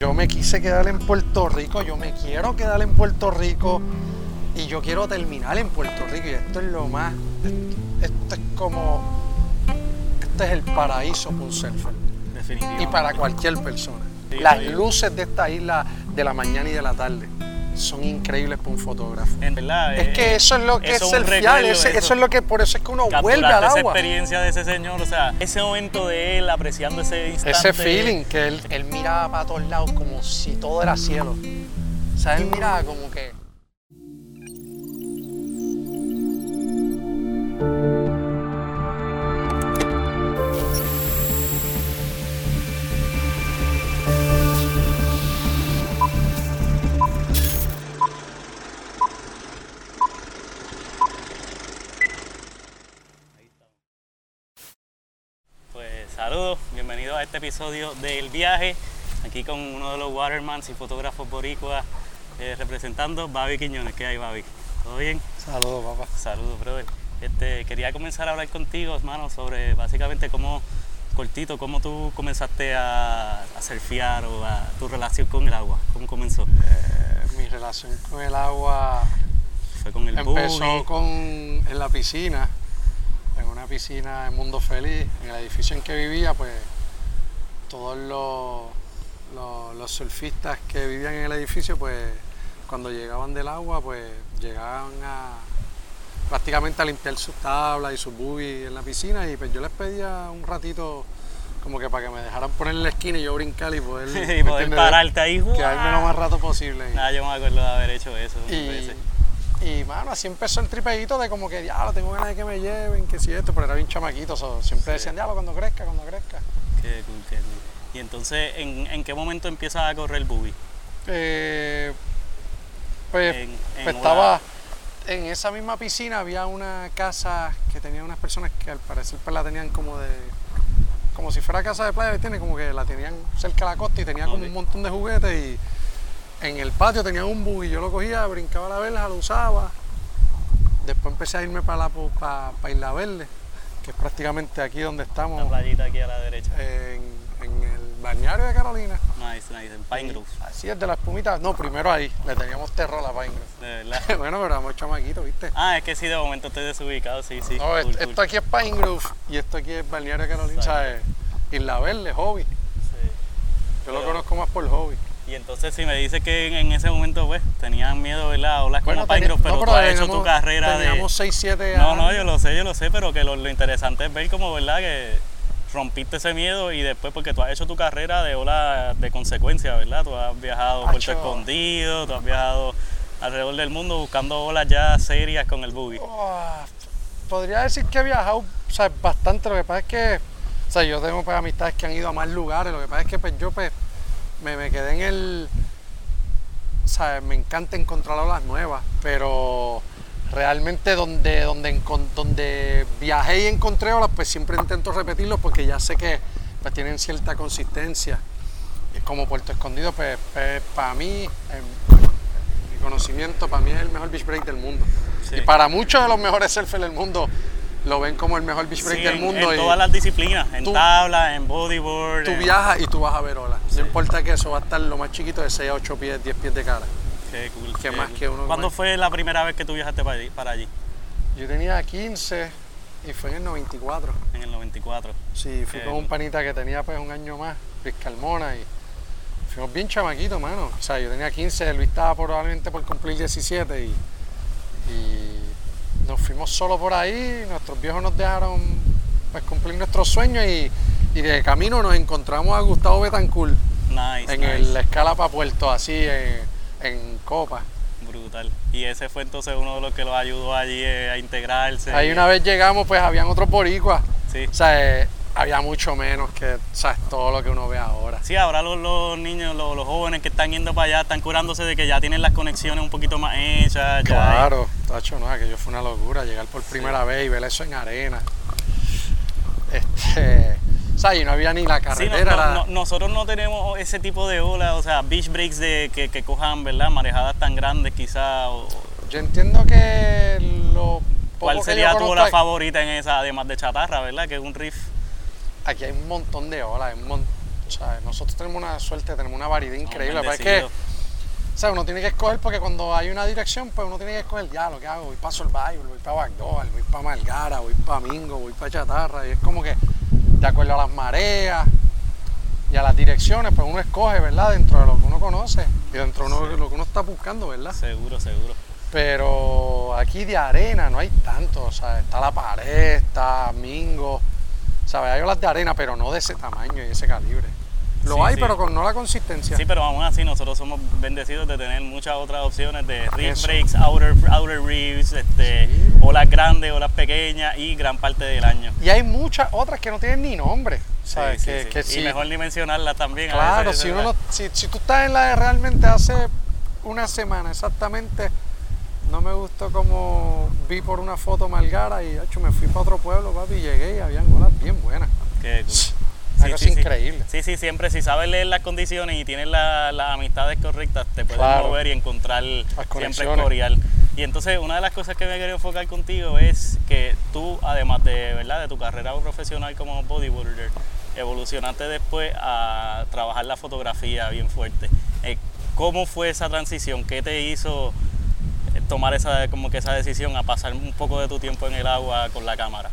Yo me quise quedar en Puerto Rico, yo me quiero quedar en Puerto Rico y yo quiero terminar en Puerto Rico y esto es lo más, esto es como, este es el paraíso para un surfer Definitivamente. y para cualquier persona. Sí, Las luces de esta isla de la mañana y de la tarde son increíbles para un fotógrafo. En verdad. Es eh, que eso es lo que eso es recuerdo, ese- eso. es lo que, por eso es que uno vuelve al esa agua. experiencia de ese señor, o sea, ese momento de él apreciando ese instante. Ese feeling que él, él miraba para todos lados como si todo era cielo. O sea, él miraba como que... este episodio del viaje. Aquí con uno de los watermans y fotógrafos boricuas eh, representando Babi Quiñones. ¿Qué hay, Babi? ¿Todo bien? Saludos, papá. Saludos, brother. Este, quería comenzar a hablar contigo, hermano, sobre básicamente cómo, cortito, cómo tú comenzaste a, a surfear o a tu relación con el agua. ¿Cómo comenzó? Eh, mi relación con el agua Fue con el empezó buggy. con en la piscina, en una piscina en Mundo Feliz, en el edificio en que vivía, pues todos los, los, los surfistas que vivían en el edificio, pues cuando llegaban del agua, pues llegaban a prácticamente a limpiar sus tablas y sus buggy en la piscina y pues yo les pedía un ratito como que para que me dejaran poner en la esquina y yo brincar y poder, y ¿me poder pararte ahí. quedarme lo más rato posible. Nada, yo me acuerdo de haber hecho eso. Y, y mano, así empezó el tripeíto de como que, diablo, tengo ganas de que me lleven, que si esto, pero era bien chamaquito, so, siempre decían, diablo, cuando crezca, cuando crezca. Qué cool, qué cool. Y entonces, ¿en, en qué momento empiezas a correr el buggy? Eh, pues, En- en pues estaba en esa misma piscina, había una casa que tenía unas personas que al parecer pues, la tenían como de, como si fuera casa de playa, tiene como que la tenían cerca de la costa y tenía como un montón de juguetes y en el patio tenían un buggy, yo lo cogía, brincaba la verja, lo usaba. Después empecé a irme para, la, para, Isla Verde, que es prácticamente aquí donde La estamos, playita aquí a la derecha. en, en el balneario de Carolina. Nice, nice, en Pine Grove. Así es de la espumita. No, primero ahí, le teníamos terror a la Pine Grove. De verdad. bueno, pero éramos chamaquitos, ¿viste? Ah, es que sí, de momento estoy desubicado, sí, sí. no, cool, est- cool. esto aquí es Pine Grove y esto aquí es Balneario de Carolina, ¿sabes? Isla Verde, hobby. Sí. Yo lo conozco más por hobby. Y entonces si me dices que en, ese momento, pues, tenían miedo, ¿verdad? Olas como teni- Grove, pero no, tú has hecho tu carrera de... Teníamos 6, 7 No, años. no, yo lo sé, yo lo sé, pero que lo, lo interesante es ver como, ¿verdad? Que rompiste ese miedo y después porque tú has hecho tu carrera de ola de consecuencia, ¿verdad? Tú has viajado a Puerto. Escondido, tú has viajado alrededor del mundo buscando olas ya serias con el buggy. Oh, podría decir que he viajado o sea, bastante. Lo que pasa es que, o sea, yo tengo pues, amistades que han ido a más lugares. Lo que pasa es que pues, yo pues, me, me quedé en el. O sea, me encanta encontrar olas nuevas, pero realmente donde, donde, donde viajé y encontré olas, pues siempre intento repetirlo porque ya sé que pues, tienen cierta consistencia. Y como Puerto Escondido, pues, para mí, en mi conocimiento, para mí es el mejor beach break del mundo. Sí. Y para muchos de los mejores surfers del mundo lo ven como el mejor beach break Sí, del mundo. en y todas las disciplinas, en tú- tabla, en bodyboard. tú en- viajas y tú vas a ver olas. No importa que eso va a estar lo más chiquito de 6 a 8 pies, 10 pies de cara. Qué cool, ¿Qué qué más cool. que uno ¿Cuándo fue la primera vez que tú viajaste para allí? Para allí? Yo tenía 15 y fue en el 94. En el 94. Sí, fui Qué con un panita que tenía pues un año más, Luis Carmona, y fuimos bien chamaquitos, mano. O sea, yo tenía 15, Luis estaba probablemente por cumplir 17 y, y nos fuimos solo por ahí, nuestros viejos nos dejaron pues cumplir nuestros sueños y, y de camino nos encontramos a Gustavo Betancourt Nice, en nice. el- la escala para Puerto, así en, en Copa. Brutal. Y ese fue entonces uno de los que los ayudó allí eh, a integrarse. Ahí una vez llegamos, pues habían otros boricuas. Sí. O sea, eh, había mucho menos que ¿sabes? todo lo que uno ve ahora. Sí, ahora los, los niños, los, los jóvenes que están yendo para allá están curándose de que ya tienen las conexiones un poquito más hechas. ya Claro, tacho, no, aquello fue una locura, llegar por primera vez y ver eso en arena. Este, o sea, y no había ni la Sí, no- carretera. no- la- no- nosotros no tenemos ese tipo de olas, o sea, beach breaks de que, que cojan, ¿verdad? Marejadas tan grandes quizás. o- Yo entiendo que lo ¿Cuál sería tu ola favorita en esa, además de chatarra, ¿verdad? Que es un riff. Aquí hay un montón de olas, un. Nosotros tenemos una suerte, tenemos una variedad increíble. Lo que es o sea, uno tiene que escoger porque cuando hay una dirección, pues uno tiene que escoger ya lo que hago. Voy para Survival, voy para Backdoor, voy para Margara, voy para Mingo, voy para Chatarra. Y es como que, de acuerdo a las mareas y a las direcciones, pues uno escoge, ¿verdad? Dentro de lo que uno conoce y dentro de uno- lo que uno está buscando, ¿verdad? Seguro, seguro. Pero aquí de arena no hay tanto, o sea, está la pared, está Mingo, ¿sabes? Hay olas de arena, pero no de ese tamaño y ese calibre. Lo Sí, hay, sí. pero con no la consistencia. Sí, pero aún así nosotros somos bendecidos de tener muchas otras opciones de reef Eso. breaks, outer, outer reefs, este, Sí. olas grandes, olas pequeñas y gran parte del año. Y hay muchas otras que no tienen ni nombre, ¿sabes? Sí, que, sí, sí. que y mejor ni mencionarlas también. a claro, veces, si, uno no- si, si tú estás en la de realmente hace una semana exactamente, no me gustó como vi por una foto Malgara y hecho, me fui para otro pueblo, papi, y llegué y habían olas bien buenas. Qué cool. Una cosa increíble. Sí, sí, siempre si sabes leer las condiciones y tienes la- las amistades correctas, te puedes Claro. mover y encontrar siempre conexiones. coreal. Y entonces una de las cosas que me quería enfocar contigo es que tú, además de, ¿verdad? de tu carrera profesional como bodybuilder, evolucionaste después a trabajar la fotografía bien fuerte. Eh, ¿Cómo fue esa transición? ¿Qué te hizo tomar esa, como que esa decisión a pasar un poco de tu tiempo en el agua con la cámara?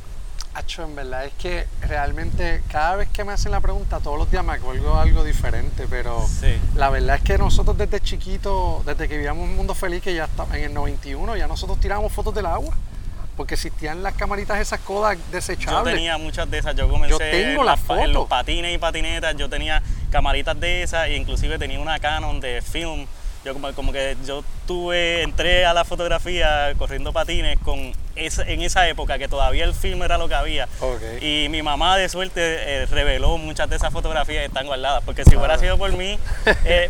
Hacho, en verdad es que realmente cada vez que me hacen la pregunta, todos los días me acuerdo algo diferente, pero Sí. la verdad es que nosotros desde chiquito, desde que vivíamos un mundo feliz, que ya está, en el 91, ya nosotros tirábamos fotos del agua, porque existían las camaritas esas Yo desechables. tenía muchas de esas, yo comencé Yo tengo en, la las pa- en los patines y patinetas, yo tenía camaritas de esas e inclusive tenía una Canon de film. Yo como, como que yo tuve, entré a la fotografía corriendo patines con esa, en esa época que todavía el film era lo que había. Y mi mamá de suerte eh, reveló muchas de esas fotografías y están guardadas. Porque si hubiera Claro. sido por mí, eh,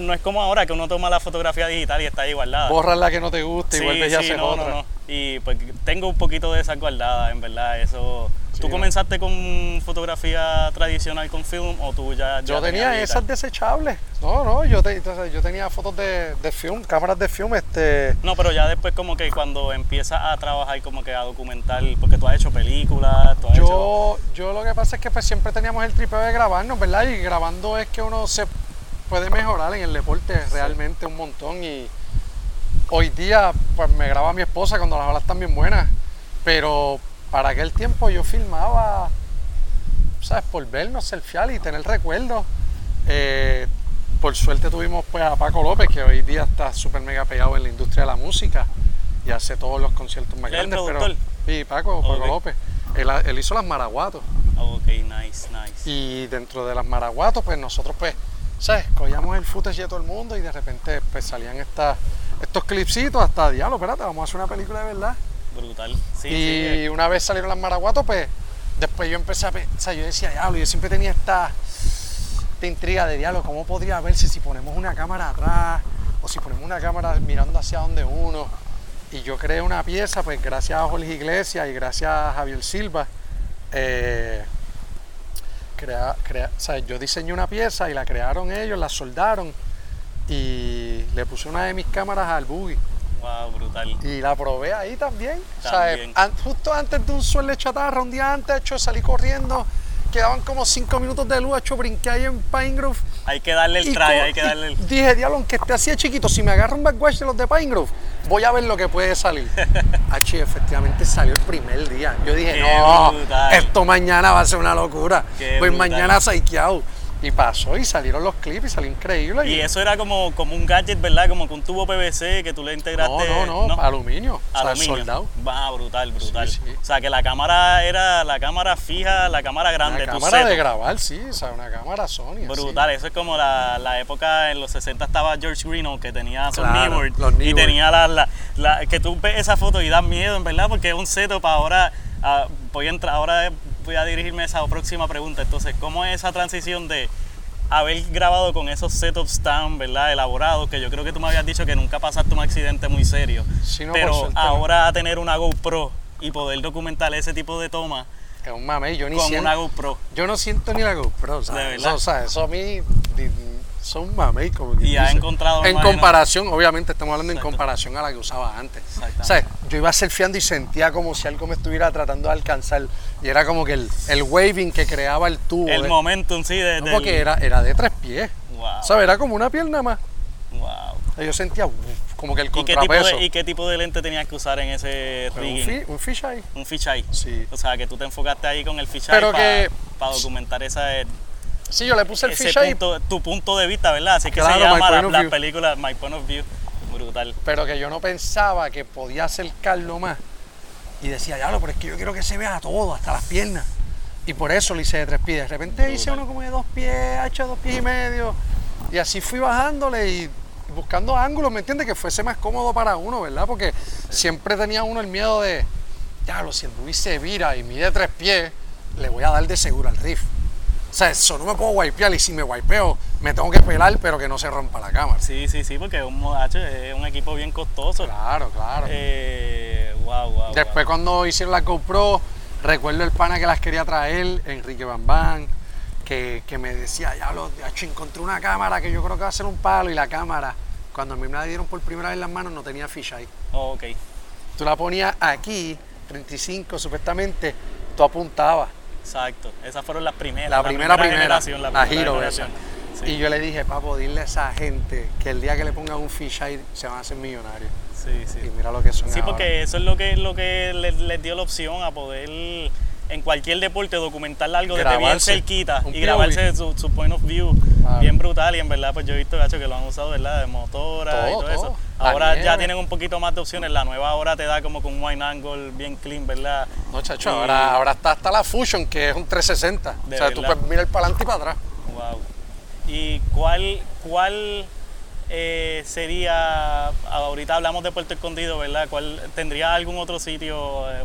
no es como ahora que uno toma la fotografía digital y está ahí guardada. Borras la que no te gusta y Sí, vuelves sí, haces no, otra. no, no. Y pues tengo un poquito de esas guardadas, en verdad. Eso. ¿Tú Sí, comenzaste con fotografía tradicional con film o tú ya, ya Yo tenía esas desechables. No, no, yo, te- entonces, yo tenía fotos de, de film, cámaras de film, este... No, pero ya después como que cuando empiezas a trabajar como que a documentar, porque tú has hecho películas, tú has hecho... Yo, yo lo que pasa es que pues siempre teníamos el tripeo de grabarnos, ¿verdad? Y grabando es que uno se puede mejorar en el deporte realmente un montón. Y hoy día pues me graba mi esposa cuando las olas están bien buenas. Pero para aquel tiempo yo filmaba, ¿sabes? Por vernos, selfiear y tener recuerdos. Eh, por suerte tuvimos pues a Paco López, que hoy día está súper mega pegado en la industria de la música y hace todos los conciertos más ¿Es el grandes. Pero, sí, Paco, Paco. López. Él, él hizo las Maraguatos. Oh, ok, nice, nice. Y dentro de las Maraguatos, pues nosotros, pues, ¿sabes? Cogíamos el footage de todo el mundo y de repente, pues salían estas, estos clipsitos hasta diablo, espérate, vamos a hacer una película de verdad. Brutal. Sí, y sí. eh, una vez salieron las Maraguatos, pues, después yo empecé a, pe- o sea, yo decía, diablo, yo siempre tenía esta, esta intriga de diablo, ¿cómo podría verse si ponemos una cámara atrás o si ponemos una cámara mirando hacia donde uno? Y yo creé una pieza, pues gracias a Jorge Iglesias y gracias a Javier Silva, eh, crea- crea- o sea, yo diseñé una pieza y la crearon ellos, la soldaron y le puse una de mis cámaras al buggy Wow, brutal. y la probé ahí también. O sea, También. an- justo antes de un suelo de chatarra, un día antes, hecho, salí corriendo, quedaban como cinco minutos de luz, hecho, brinqué ahí en Pine Grove. Hay que darle el try, hay que darle el... Dije, diablo, aunque esté así de chiquito, si me agarro un backwash de los de Pine Grove, voy a ver lo que puede salir. H, efectivamente salió el primer día. Yo dije, Qué no, brutal. esto mañana va a ser una locura. Qué pues brutal. mañana saqueado. Y pasó y salieron los clips y salió increíble. Y eso era como, como un gadget, ¿verdad? Como que un tubo PVC que tú le integraste... no, no, no, aluminio. O sea, Aluminio. soldado. Va, brutal, brutal. Sí, sí. O sea, que la cámara era la cámara fija, la cámara grande. Una cámara de grabar, sí, o sea, una cámara Sony. Brutal, eso es como la, la época en los 60 estaba George Greeno que tenía su Claro, y tenía la, la, la- que tú ves esa foto y da miedo, en verdad, porque es un setup ahora ah, voy a entrar ahora voy a dirigirme a esa próxima pregunta. Entonces, ¿cómo es esa transición de haber grabado con esos setups tan, ¿verdad? elaborados que yo creo que tú me habías dicho que nunca pasaste un accidente muy serio, no, pero ahora a tener una GoPro y poder documentar ese tipo de tomas es un mame, yo ni con siento, una GoPro. yo no siento ni la GoPro, sea, De eso, verdad. o sea, eso a mí son mame como que Y has encontrado, en comparación, obviamente estamos hablando Exacto. en comparación a la que usaba antes. O sea, yo iba surfeando y sentía como si algo me estuviera tratando de alcanzar. Y era como que el, el waving que creaba el tubo. El de- momentum, sí, de, no, del- porque era, era de tres pies. Wow, ¿Sabes? Era como una pierna más. wow. Yo sentía uf, como que el ¿Y qué, tipo contrapeso. de, ¿Y qué tipo de lente tenías que usar en ese Pero un, rigging? fi- un fish eye. Un fisheye. Sí. O sea, que tú te enfocaste ahí con el fisheye Pero para que- documentar esa, Sí, yo le puse el ese fish eye, punto, tu punto de vista, ¿verdad? Así que Claro, se llama la, película My Point of View. Brutal. pero que yo no pensaba que podía acercarlo más. Y decía, ya, pero es que yo quiero que se vea todo, hasta las piernas. Y por eso lo hice de tres pies. De repente hice uno como de dos pies, hecho dos pies y medio. Y así fui bajándole y buscando ángulos, ¿me entiendes? Que fuese más cómodo para uno, ¿verdad? Porque siempre tenía uno el miedo de, ya, lo si el Luis se vira y mide tres pies, le voy a dar de seguro al riff. O sea, eso no me puedo wipear y si me wipeo, me tengo que pelar, pero que no se rompa la cámara. Sí, sí, sí, porque un, modacho, es un equipo bien costoso. Claro, claro. Eh, wow, wow. Después cuando hicieron la GoPro, recuerdo el pana que las quería traer, Enrique Bambán, que, que me decía, ya lo, encontré una cámara que yo creo que va a ser un palo y la cámara, cuando a mí me la dieron por primera vez en las manos no tenía fisheye. Oh, ok. Tú la ponías aquí, 35 supuestamente, tú apuntabas. Exacto. Esas fueron las primeras. La, primera, primera, generación, la, la, primera Hero generación. esa. Sí, Y yo le dije, papo, dile a esa gente que el día que le pongan un fisheye se van a hacer millonarios. sí, sí. Y mira lo que son Sí, ahora. porque eso es lo que, lo que les, les dio la opción a poder en cualquier deporte documentar algo desde bien cerquita y grabarse su, su point of view Claro. bien brutal y en verdad pues yo he visto gacho que lo han usado verdad de motora y Todo, todo eso todo. La ahora ya tienen un poquito más de opciones la nueva ahora te da como con un wide angle bien clean verdad No, chacho, Y- ahora, ahora está hasta la Fusion, que es un 360. De o sea, tú puedes mirar para adelante y para atrás. Wow. ¿Y cuál, cuál eh, sería, ahorita hablamos de Puerto Escondido, ¿verdad? ¿Cuál, ¿Tendría algún otro sitio eh,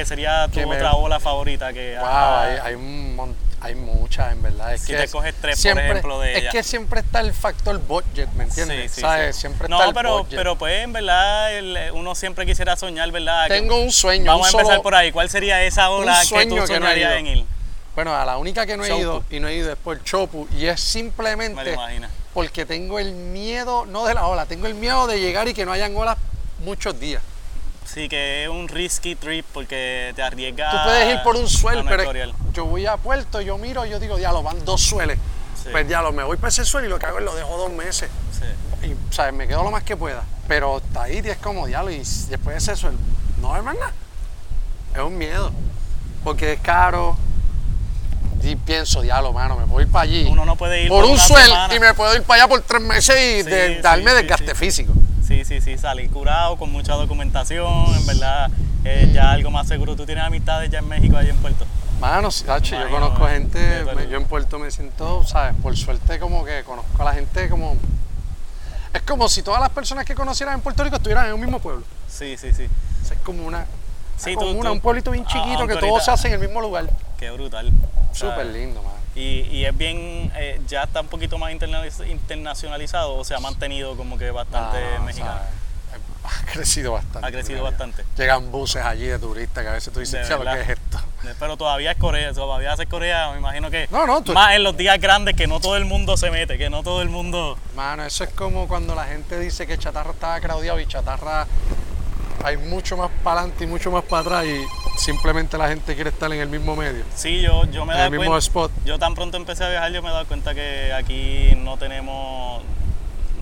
que sería tu Que me- otra ola favorita? Que, Wow, ah, hay, hay, un hay muchas, en verdad. Es Si que te es- coges tres, por siempre- ejemplo, de Es que siempre está el factor budget, ¿me entiendes? Sí, sí, ¿Sabes? sí. Siempre no, está el pero, budget. pero pues en verdad el- uno siempre quisiera soñar, ¿verdad? Que- Tengo un sueño, Vamos un a empezar solo- por ahí. ¿Cuál sería esa ola que tú que no en ir? Bueno, a la única que no he Chopu. ido y no he ido es por Chopu y es simplemente porque tengo el miedo, no de la ola, tengo el miedo de llegar y que no hayan olas muchos días. Sí, que es un risky trip porque te arriesgas. Tú puedes ir por un a suel, no pero yo voy a Puerto, yo miro, yo digo, diablo, van dos sueles. Sí. Pues diablo, me voy para ese suelo y lo que hago es lo dejo dos meses. Sí. Y, ¿sabes? Me quedo lo más que pueda. Pero está ahí y es como diablo y después de ese suelo, no hay más nada. Es un miedo. Porque es caro. Y pienso, diablo, mano, me puedo ir para allí. Uno no puede ir por un una suel semana. y me puedo ir para allá por tres meses y Sí, de- sí, darme sí, desgaste sí. físico. Sí, sí, sí, salir curado con mucha documentación, en verdad, eh, ya algo más seguro. ¿Tú tienes amistades ya en México, allá en Puerto? Mano, sí, tacho, yo conozco eh, gente, me- yo en Puerto me siento, ¿sabes? Por suerte como que conozco a la gente como... Es como si todas las personas que conocieran en Puerto Rico estuvieran en un mismo pueblo. Sí, sí, sí. O sea, es como una... Sí, tú- una- tú- un pueblito bien chiquito que todo ahorita- se hace en el mismo lugar. Qué brutal. Súper lindo, mano. Y, y es bien, eh, ya está un poquito más internacionalizado o se ha mantenido como que bastante Ah, No, no, mexicano. ¿sabes? Ha crecido bastante. Ha crecido bastante. Llegan buses allí de turistas que a veces tú dices, De "Chalo, ¿qué es esto? Eh, Pero todavía es Corea, todavía es Corea, me imagino que No, no, tú- más en los días grandes que no todo el mundo se mete, que no todo el mundo... Mano, eso es como cuando la gente dice que Chatarra estaba craudiado y Chatarra hay mucho más para adelante y mucho más para atrás y simplemente la gente quiere estar en el mismo medio. Sí, yo, yo me he En dado el mismo cuenta, spot. yo tan pronto empecé a viajar, yo me he dado cuenta que aquí no tenemos,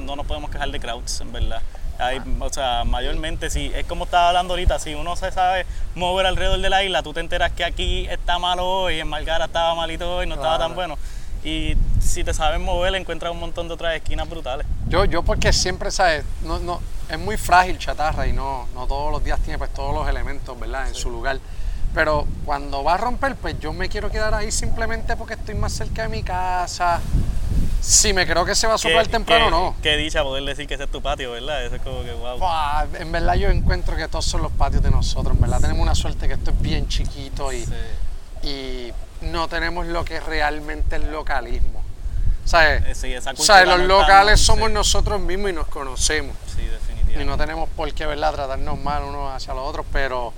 no nos podemos quejar de crowds, en verdad. Hay, o sea, mayormente, si es como estaba hablando ahorita, si uno se sabe mover alrededor de la isla, tú te enteras que aquí está malo hoy, en Margara estaba malito hoy, no estaba Claro. tan bueno. Y si te sabes mover, encuentras un montón de otras esquinas brutales. Yo, yo porque siempre, ¿sabes? No, no, es muy frágil Chatarra y no, no todos los días tiene pues todos los elementos, ¿verdad? En su lugar. Pero cuando va a romper, pues yo me quiero quedar ahí simplemente porque estoy más cerca de mi casa. Si me creo que se va a Qué- temprano, qué- no. Qué dicha poder decir que ese es tu patio, ¿verdad? Eso es como que wow. En verdad yo encuentro que todos son los patios de nosotros. En verdad tenemos una suerte que esto es bien chiquito y, Sí. y no tenemos lo que es realmente el localismo. ¿Sabes? Eh, sí, esa O sea, cultura los locales somos sí. nosotros mismos y nos conocemos. Sí, Y definitivamente. no tenemos por qué, ¿verdad?, tratarnos mal unos hacia los otros, pero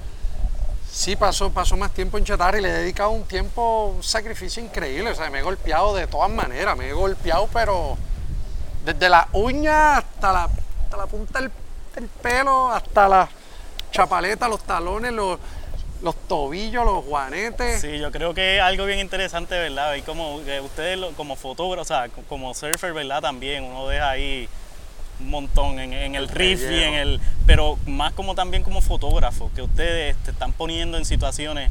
sí pasó, pasó más tiempo en Chatarra y le he dedicado un tiempo, un sacrificio increíble. O sea, me he golpeado de todas maneras, me he golpeado, pero desde la uña hasta la, hasta la punta del, del pelo, hasta la, chapaletas, los talones, los, los tobillos, los juanetes. Sí, yo creo que es algo bien interesante, ¿verdad? Y como que ustedes como fotógrafos, o sea, co- como surfer, ¿verdad? También uno deja ahí un montón en, en el El riff y en el... Pero más como también como fotógrafos, que ustedes te están poniendo en situaciones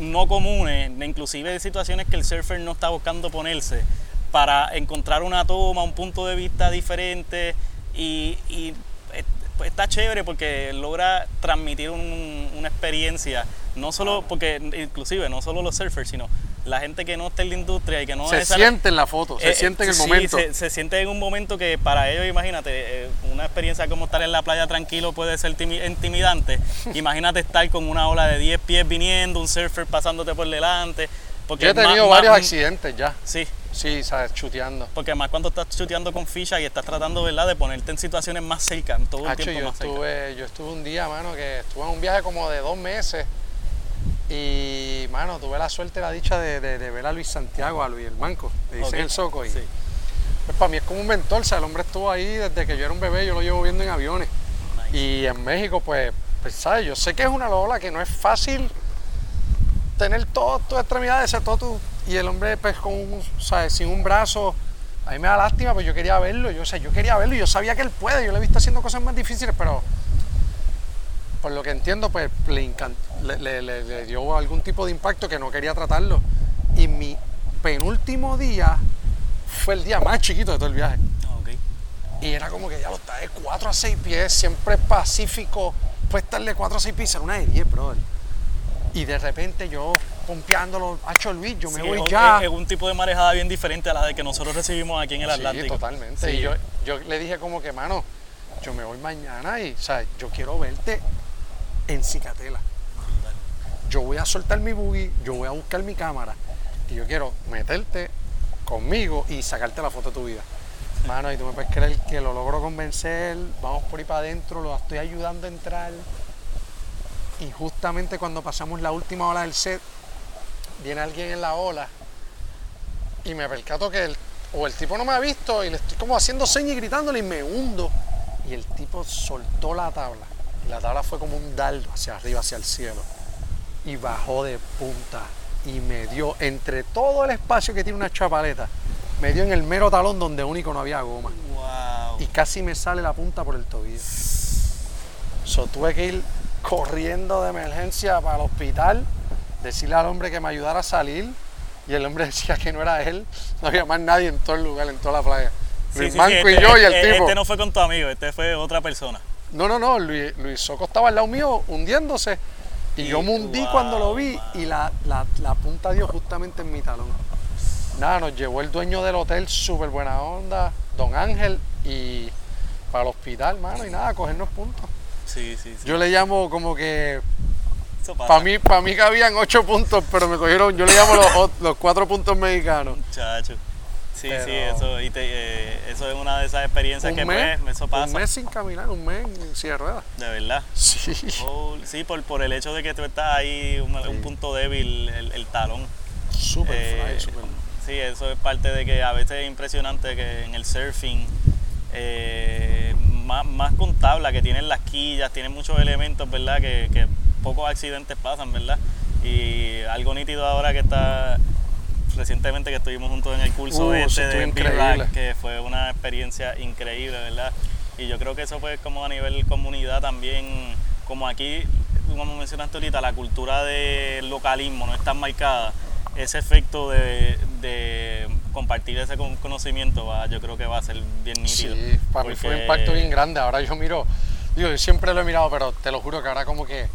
no comunes, inclusive situaciones que el surfer no está buscando ponerse, para encontrar una toma, un punto de vista diferente y, y, eh, pues, está chévere porque logra transmitir un- una experiencia, no solo porque inclusive no solo los surfers, sino la gente que no está en la industria y que no se es esa- siente en la foto, se eh, siente en el sí, momento. Se, se siente en un momento que para ellos, imagínate, eh, una experiencia como estar en la playa tranquilo puede ser timi- intimidante. imagínate estar con una ola de 10 pies viniendo, un surfer pasándote por delante. Porque Yo he tenido más- varios accidentes ya. Sí, Sí, sabes, chuteando. porque además cuando estás chuteando con ficha y estás tratando ¿verdad? de ponerte en situaciones más cerca, todo el Hacho, tiempo yo más cerca. estuve, yo estuve un día, mano, que estuve en un viaje como de dos meses y, mano, tuve la suerte, la dicha de, de- de ver a Luis Santiago, a Luis el Manco, le dicen el Soco. Y, sí. pues para mí es como un mentor, o sea, el hombre estuvo ahí desde que yo era un bebé, yo lo llevo viendo en aviones. Nice. Y en México, pues, pues, ¿sabes? Yo sé que es una ola que no es fácil tener todas tus extremidades, ser todo tu... Y el hombre, pues, con un, ¿sabes? Sin un brazo, a mí me da lástima, pues yo quería verlo, yo, o sea, yo quería verlo, yo sabía que él puede, yo le he visto haciendo cosas más difíciles, pero por lo que entiendo, pues le, le, le- dio algún tipo de impacto que no quería tratarlo. Y mi penúltimo día fue el día más chiquito de todo el viaje. Ah, ok. Y era como que ya lo está de 4 a 6 pies, siempre pacífico, puede estar de 4 a 6 pies, era una de 10, brother. Y de repente yo pompeándolo, hacho Luis, yo me Sí, voy es- ya. Es, un tipo de marejada bien diferente a la de que nosotros recibimos aquí en el Sí, Atlántico. totalmente. Sí. Y yo, yo le dije como que, mano, yo me voy mañana y, o sea, yo quiero verte en Cicatela. Yo voy a soltar mi buggy, yo voy a buscar mi cámara y yo quiero meterte conmigo y sacarte la foto de tu vida. Mano, y tú me puedes creer que lo logro convencer, vamos por ahí para adentro, lo estoy ayudando a entrar. Y justamente cuando pasamos la última ola del set, viene alguien en la ola y me percato que el, o el tipo no me ha visto y le estoy como haciendo señas y gritándole y me hundo. Y el tipo soltó la tabla. Y la tabla fue como un dardo hacia arriba, hacia el cielo. Y bajó de punta y me dio entre todo el espacio que tiene una chapaleta, me dio en el mero talón donde único no había goma. Wow. Y casi me sale la punta por el tobillo. So, tuve que ir corriendo de emergencia para el hospital, decirle al hombre que me ayudara a salir. Y el hombre decía que no era él, no había más nadie en todo el lugar, en toda la playa. Sí, Luis sí, sí, Manco este- y yo y el este- tipo. Este no fue con tu amigo, este fue otra persona. No, no, no, Luis, Luis Soco estaba al lado mío hundiéndose. Y, Y- yo me hundí wow, cuando lo vi y la, la- la punta dio justamente en mi talón. Nada, nos llevó el dueño del hotel, súper buena onda, don Ángel, y para el hospital, mano, y nada, a cogernos puntos. Sí, sí, sí. Yo le llamo como que, para mí, para mí cabían ocho puntos, pero me cogieron, yo le llamo los, los cuatro puntos mexicanos. Muchacho. Sí, Pero- sí, eso, y te- eh, eso es una de esas experiencias que mes, pues, eso pasa. un mes sin caminar, un mes en silla de ruedas. De verdad. Sí. Oh, sí, por, por el hecho de que tú estás ahí, un, un punto débil, el, el talón. Súper Eh, fly, súper. Sí, eso es parte de que a veces es impresionante que en el surfing, eh, más, más con tabla, que tienen las quillas, tienen muchos elementos, ¿verdad? Que, que pocos accidentes pasan, ¿verdad? Y algo nítido ahora que está recientemente que estuvimos juntos en el curso Uh, este de. B-Rack, que fue una experiencia increíble, ¿verdad? Y yo creo que eso fue como a nivel comunidad también, como aquí, como mencionaste ahorita, la cultura del localismo no es tan marcada. Ese efecto de, de compartir ese con- conocimiento, va, yo creo que va a ser bien nítido. Sí, para mí fue un impacto bien grande. Ahora yo miro, digo, yo siempre lo he mirado, pero te lo juro que ahora como que,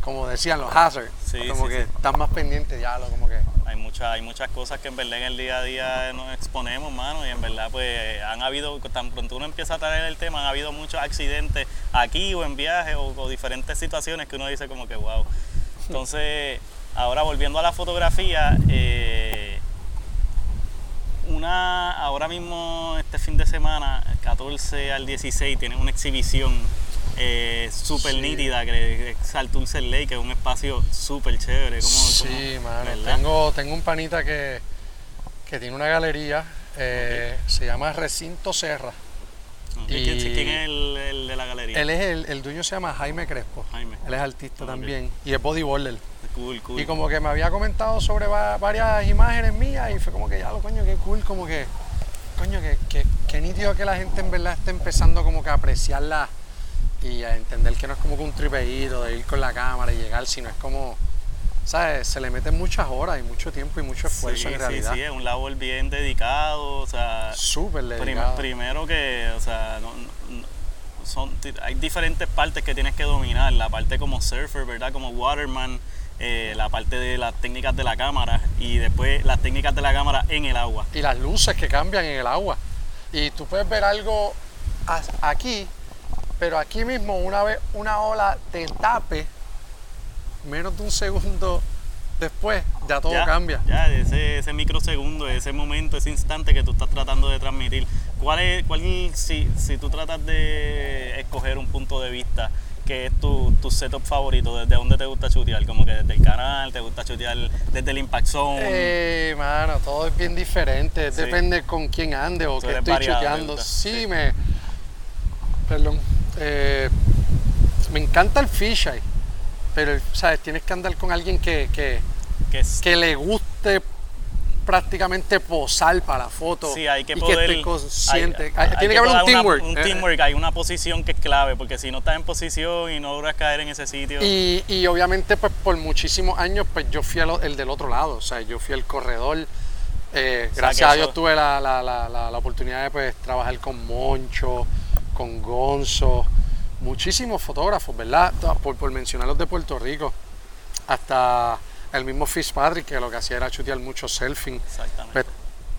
como decían los hazards, Sí, como sí, que sí. están más pendientes ya, lo como que. Hay, muchas hay muchas cosas que en verdad en el día a día nos exponemos, mano, y en verdad pues han habido, tan pronto uno empieza a traer el tema, han habido muchos accidentes aquí o en viajes o, o diferentes situaciones que uno dice como que wow. Entonces, ahora volviendo a la fotografía, eh, una, ahora mismo este fin de semana, 14 al 16, tienen una exhibición eh, súper Sí. nítida que es Salturce Lake, que es un espacio súper chévere. como- sí, como- mano. Tengo, tengo un panita que, que tiene una galería, eh, se llama Recinto Serra. Y- ¿Quién, es el, el de la galería? Él es el, el dueño se llama Jaime Crespo. Jaime. Él es artista también y es bodybuilder. Cool, cool. Y como que me había comentado sobre va- varias imágenes mías y fue como que ya lo coño, qué cool, como que, coño, que, que, que nítido que la gente en verdad esté empezando como que a apreciarla y a entender que no es como que un tripeíto de ir con la cámara y llegar, sino es como, ¿sabes? Se le meten muchas horas y mucho tiempo y mucho esfuerzo sí, en realidad. Sí, sí, es un labor bien dedicado, o sea, Súper prim- dedicado. primero que, o sea, no- no- son, hay diferentes partes que tienes que dominar, la parte como surfer, ¿verdad? Como waterman, eh, la parte de las técnicas de la cámara y después las técnicas de la cámara en el agua. y las luces que cambian en el agua. Y tú puedes ver algo aquí, pero aquí mismo una vez una ola te tape, menos de un segundo después ya todo Ya, cambia. Ya, ese, ese microsegundo, ese momento, ese instante que tú estás tratando de transmitir. ¿Cuál es, cuál, si, si tú tratas de escoger un punto de vista, que es tu, tu setup favorito? ¿Desde dónde te gusta chutear? Como que desde el canal, te gusta chutear desde el impact zone. Eh, mano, todo es bien diferente, Sí. depende con quién ande o Tú qué estoy chuteando. Sí, Sí. me. Perdón. eh, me encanta el fisheye, pero ¿sabes? tienes que andar con alguien que, que, que le guste prácticamente posar para la foto sí, hay que y poder. que esté consciente. hay- Hay- hay tiene que haber poder un una- teamwork. un Eh, teamwork, hay una posición que es clave, porque si no estás en posición y no logras caer en ese sitio. Y, y obviamente pues por muchísimos años pues yo fui el del otro lado, o sea, yo fui el corredor. Eh, sea, gracias que a Dios eso- tuve la, la- la- la- la oportunidad de pues, trabajar con Moncho, con Gonzo, muchísimos fotógrafos, ¿verdad? Por, por mencionar los de Puerto Rico, hasta el mismo Fitzpatrick que lo que hacía era chutear mucho selfie. Exactamente. Pues,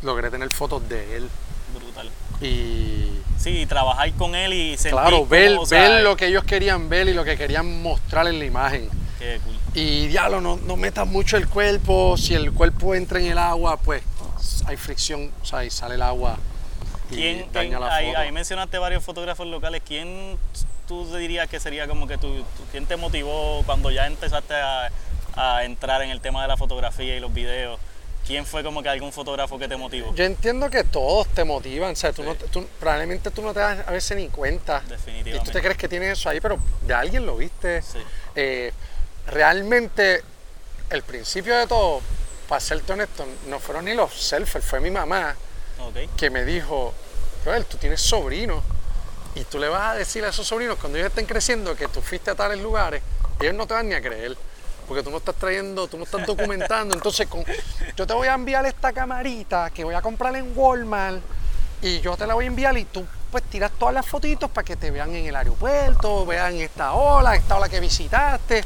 logré tener fotos de él Brutal. y Sí, y trabajar con él y sentir. claro, ver, cómo, o sea, ver lo que ellos querían ver y lo que querían mostrar en la imagen. qué cool. Y diablo, no, no metas mucho el cuerpo. Si el cuerpo entra en el agua, pues hay fricción, o sea, y sale el agua y ¿Quién, daña la ahí, foto. ahí mencionaste varios fotógrafos locales. ¿Quién tú dirías que sería como que tú, tú- quién te motivó cuando ya empezaste a, a entrar en el tema de la fotografía y los videos? ¿Quién fue como que algún fotógrafo que te motivó? Yo entiendo que todos te motivan, o sea, tú Sí. no tú- probablemente tú no te das a veces ni cuenta. Y Definitivamente. tú te crees que tienes eso ahí, pero de alguien lo viste. Sí. Eh, realmente, el principio de todo, para serte honesto, no fueron ni los selfies, fue mi mamá Ok. que me dijo, Joel, tú tienes sobrinos y tú le vas a decir a esos sobrinos cuando ellos estén creciendo que tú fuiste a tales lugares, ellos no te van ni a creer. Porque tú no estás trayendo, tú no estás documentando. Entonces, con- yo te voy a enviar esta camarita que voy a comprar en Walmart y yo te la voy a enviar y tú pues tiras todas las fotitos para que te vean en el aeropuerto, vean esta ola, esta ola que visitaste.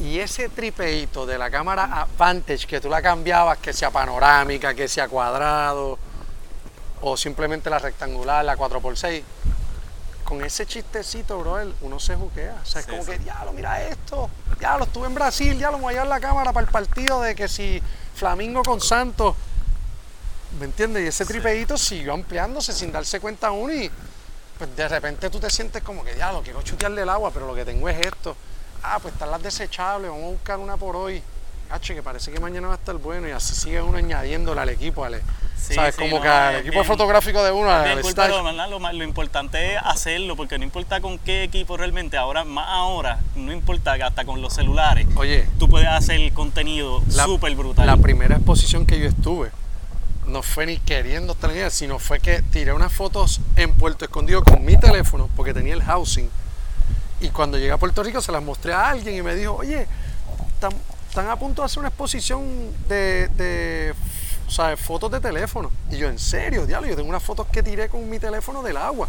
Y ese tripeito de la cámara Advantage que tú la cambiabas, que sea panorámica, que sea cuadrado, o simplemente la rectangular, la 4x6, con ese chistecito, bro, uno se juquea. O sea, es Sí, como sí. que, diablo, mira esto, diablo, estuve en Brasil, diablo, me voy a llevar la cámara para el partido de que si Flamingo con Santos, ¿me entiendes? Y ese tripeito siguió ampliándose sin darse cuenta uno y pues de repente tú te sientes como que, diablo, quiero chutearle el agua, pero lo que tengo es esto. Ah, pues están las desechables, vamos a buscar una por hoy. H, que parece que mañana va a estar bueno y así sigue uno añadiéndole al equipo, al, Sí, ¿sabes? sí, como no, que al equipo bien- fotográfico de uno. Lo, más- lo importante es hacerlo, porque no importa con qué equipo realmente, ahora, más ahora, no importa que hasta con los celulares, Oye, tú puedes hacer contenido súper brutal. La primera exposición que yo estuve no fue ni queriendo estar en ella, sino fue que tiré unas fotos en Puerto Escondido con mi teléfono, porque tenía el housing. Y cuando llegué a Puerto Rico se las mostré a alguien y me dijo, oye, están, a punto de hacer una exposición de, de ¿sabes? fotos de teléfono. Y yo, en serio, diablo, yo tengo unas fotos que tiré con mi teléfono del agua.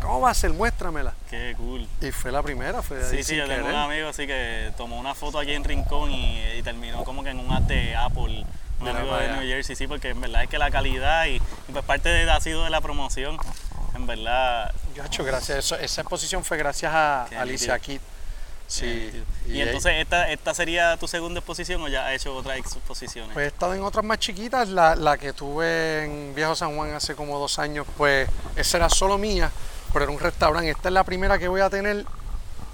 ¿Cómo va a ser? Muéstramela. Qué cool. Y fue la primera, fue de ahí Sí, sí, yo tengo un amigo así que tomó una foto aquí en Rincón y, y terminó como que en un ad de Apple. Un amigo de. New Jersey, sí, porque en verdad es que la calidad y, y pues parte de, ha sido de la promoción. En verdad, Gacho, gracias. Eso, esa exposición fue gracias a Alicia nítido. Sí. y, entonces esta, esta sería tu segunda exposición o ya has hecho otras exposiciones. Pues he estado en otras más chiquitas. La, la que tuve en Viejo San Juan hace como dos años, pues esa era solo mía, pero era un restaurante. Esta es la primera que voy a tener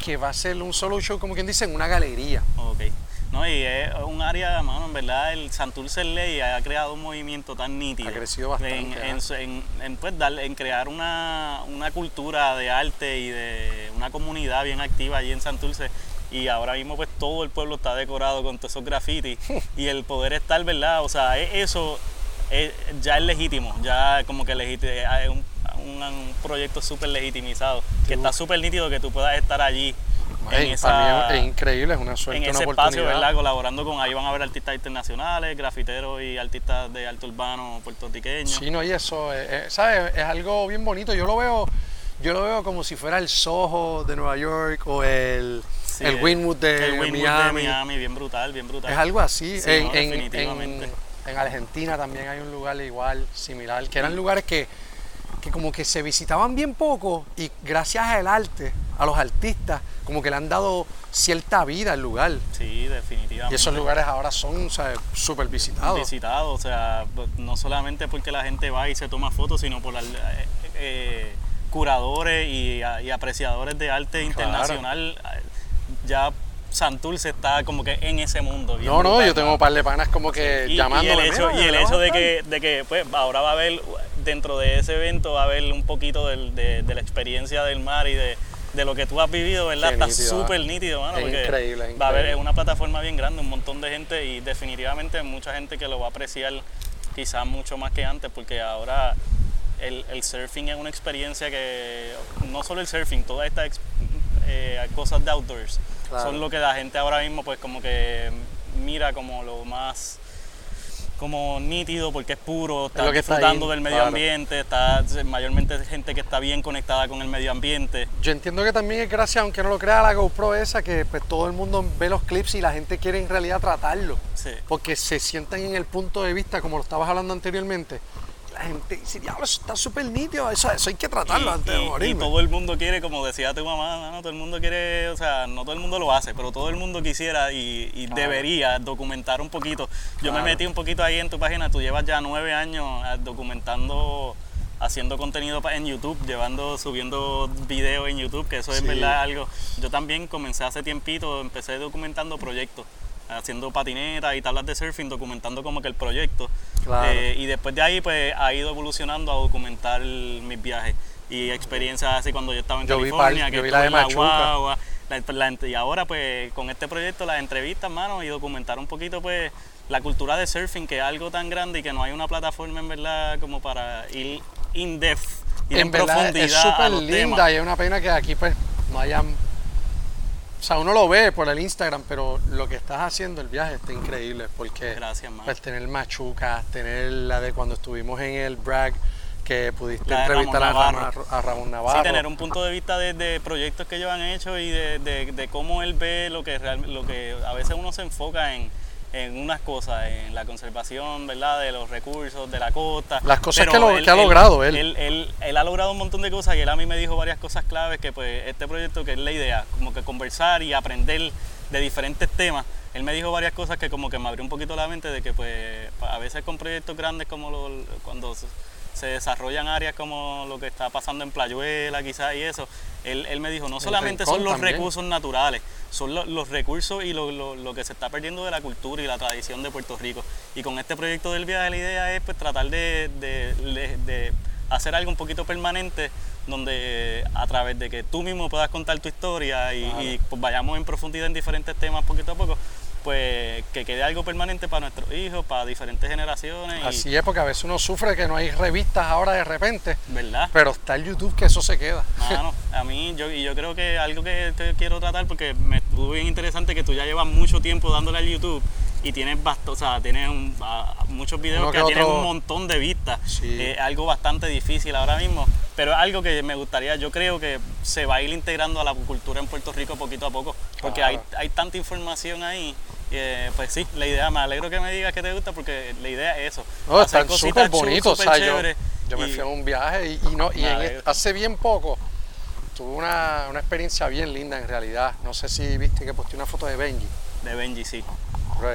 que va a ser un solo show, como quien dice, en una galería. Ok. No, y es un área, mano, en verdad, el Santurce Ley ha creado un movimiento tan nítido. Ha crecido bastante. En, pues, darle- en crear una, una cultura de arte y de una comunidad bien activa allí en Santurce. Y ahora mismo, pues, todo el pueblo está decorado con todos esos grafitis. y el poder estar, ¿verdad? O sea, eso es- ya es legítimo. Ya como que legiti- es un, un- un proyecto súper legitimizado. Que está súper nítido que tú puedas estar allí. En Ey, esa- para mí es, es increíble, es una suerte, en una ese oportunidad. espacio, ¿verdad? Colaborando con, ahí van a ver artistas internacionales, grafiteros y artistas de arte urbano puertorriqueños. Sí, no, y eso, eh, eh, ¿sabes? Es algo bien bonito. Yo lo veo, yo lo veo como si fuera el Soho de Nueva York o el, Sí, el Winwood de el Wynwood Miami. de Miami, bien brutal, bien brutal. Es algo así. Sí, en, no, en- definitivamente. en- en Argentina también hay un lugar igual, similar, que eran lugares que, que como que se visitaban bien poco y gracias al arte, a los artistas, como que le han dado cierta vida al lugar. Sí, definitivamente. Y esos lugares ahora son o sea, súper visitados. visitados, o sea, no solamente porque la gente va y se toma fotos, sino por la- eh, eh, curadores y, y apreciadores de arte internacional. eh, Ya Santurce está como que en ese mundo. bien No, no, brutal, yo tengo un par de panas como que y, y llamándome. el hecho, "Mira, y el ¿la vas hecho de estar?". que, de que pues, ahora va a haber, dentro de ese evento, va a haber un poquito del- de, de la experiencia del mar y de, de lo que tú has vivido, ¿verdad? Qué Está súper nítido, mano, Es porque increíble, es va a haber una plataforma bien grande, un montón de gente y definitivamente mucha gente que lo va a apreciar quizás mucho más que antes, porque ahora el, el surfing es una experiencia que, no solo el surfing, todas estas eh, cosas de outdoors, Claro. son lo que la gente ahora mismo pues como que mira como lo más como nítido porque es puro, está está disfrutando ahí, del medio claro. ambiente, está mayormente gente que está bien conectada con el medio ambiente. Yo entiendo que también es gracias, aunque no lo crea, la GoPro esa, que pues todo el mundo ve los clips y la gente quiere en realidad tratarlo. Sí. Porque se sientan en el punto de vista, como lo estabas hablando anteriormente. La gente dice, diablo, eso está súper nítido, eso, eso hay que tratarlo Y- antes de y- y todo el mundo quiere, como decía tu mamá, no, todo el mundo quiere, o sea, no todo el mundo lo hace, pero todo el mundo quisiera y, y Claro. debería documentar un poquito. Yo me Claro. metí un poquito ahí en tu página, tú llevas ya nueve años eh, documentando, haciendo contenido en YouTube, llevando, subiendo videos en YouTube, que eso es Sí. verdad algo. Yo también comencé hace tiempito, empecé documentando proyectos. Haciendo patinetas y tablas de surfing, documentando como que el proyecto. Claro. Eh, y después de ahí, pues ha ido evolucionando a documentar mis viajes y experiencias así cuando yo estaba en Yo vi California, par- que yo vi la de la Machuca. guagua, la- la- y ahora, pues con este proyecto, las entrevistas, mano, y documentar un poquito, pues la cultura de surfing, que es algo tan grande y que no hay una plataforma en verdad como para ir in depth, ir en, en verdad profundidad. es súper linda temas. y es una pena que aquí pues no hayan... O sea, uno lo ve por el Instagram, pero lo que estás haciendo, el viaje, está increíble porque Gracias, mano. pues tener machucas, tener la de cuando estuvimos en el Bragg, que pudiste entrevistar a, Ramón a Ramón Navarro. Sí, tener un punto de vista de, de proyectos que ellos han hecho y de, de- de cómo él ve lo que real- lo que a veces uno se enfoca en, en unas cosas, en la conservación, ¿verdad? De los recursos, de la costa. Las cosas Pero que lo- que ha logrado él. Él, él- él ha logrado un montón de cosas y él a mí me dijo varias cosas claves que pues este proyecto que es la idea, como que conversar y aprender de diferentes temas. Él me dijo varias cosas que como que me abrió un poquito la mente de que pues a veces con proyectos grandes como lo- cuando se- desarrollan áreas como lo que está pasando en Playuela quizás y eso, él, él me dijo, no solamente son los también. recursos naturales, son lo- los recursos y lo, lo- lo que se está perdiendo de la cultura y la tradición de Puerto Rico. Y con este proyecto del viaje la idea es pues tratar de, de- de- de hacer algo un poquito permanente donde a través de que tú mismo puedas contar tu historia y, Claro. y, pues, vayamos en profundidad en diferentes temas poquito a poco, pues que quede algo permanente para nuestros hijos, para diferentes generaciones. y- Así es, porque a veces uno sufre que no hay revistas ahora de repente, ¿Verdad? pero está el YouTube que eso se queda. Mano, a mí, yo, y yo creo que algo que, que quiero tratar, porque me estuvo bien interesante que tú ya llevas mucho tiempo dándole al YouTube y tienes, bast o sea, tienes un- a- muchos videos Uno que, que tienen un montón de vistas. Sí. Es algo bastante difícil ahora mismo, pero es algo que me gustaría, yo creo que se va a ir integrando a la cultura en Puerto Rico poquito a poco, porque hay, Claro. hay tanta información ahí. eh, pues sí, la idea, me alegro que me digas que te gusta porque la idea es eso. No, están súper bonitos. o sea, yo, yo me y- fui a un viaje y, y no, y Me en est- hace bien poco tuve una, una experiencia bien linda en realidad. No sé si viste que posté una foto de Benji. De Benji, sí.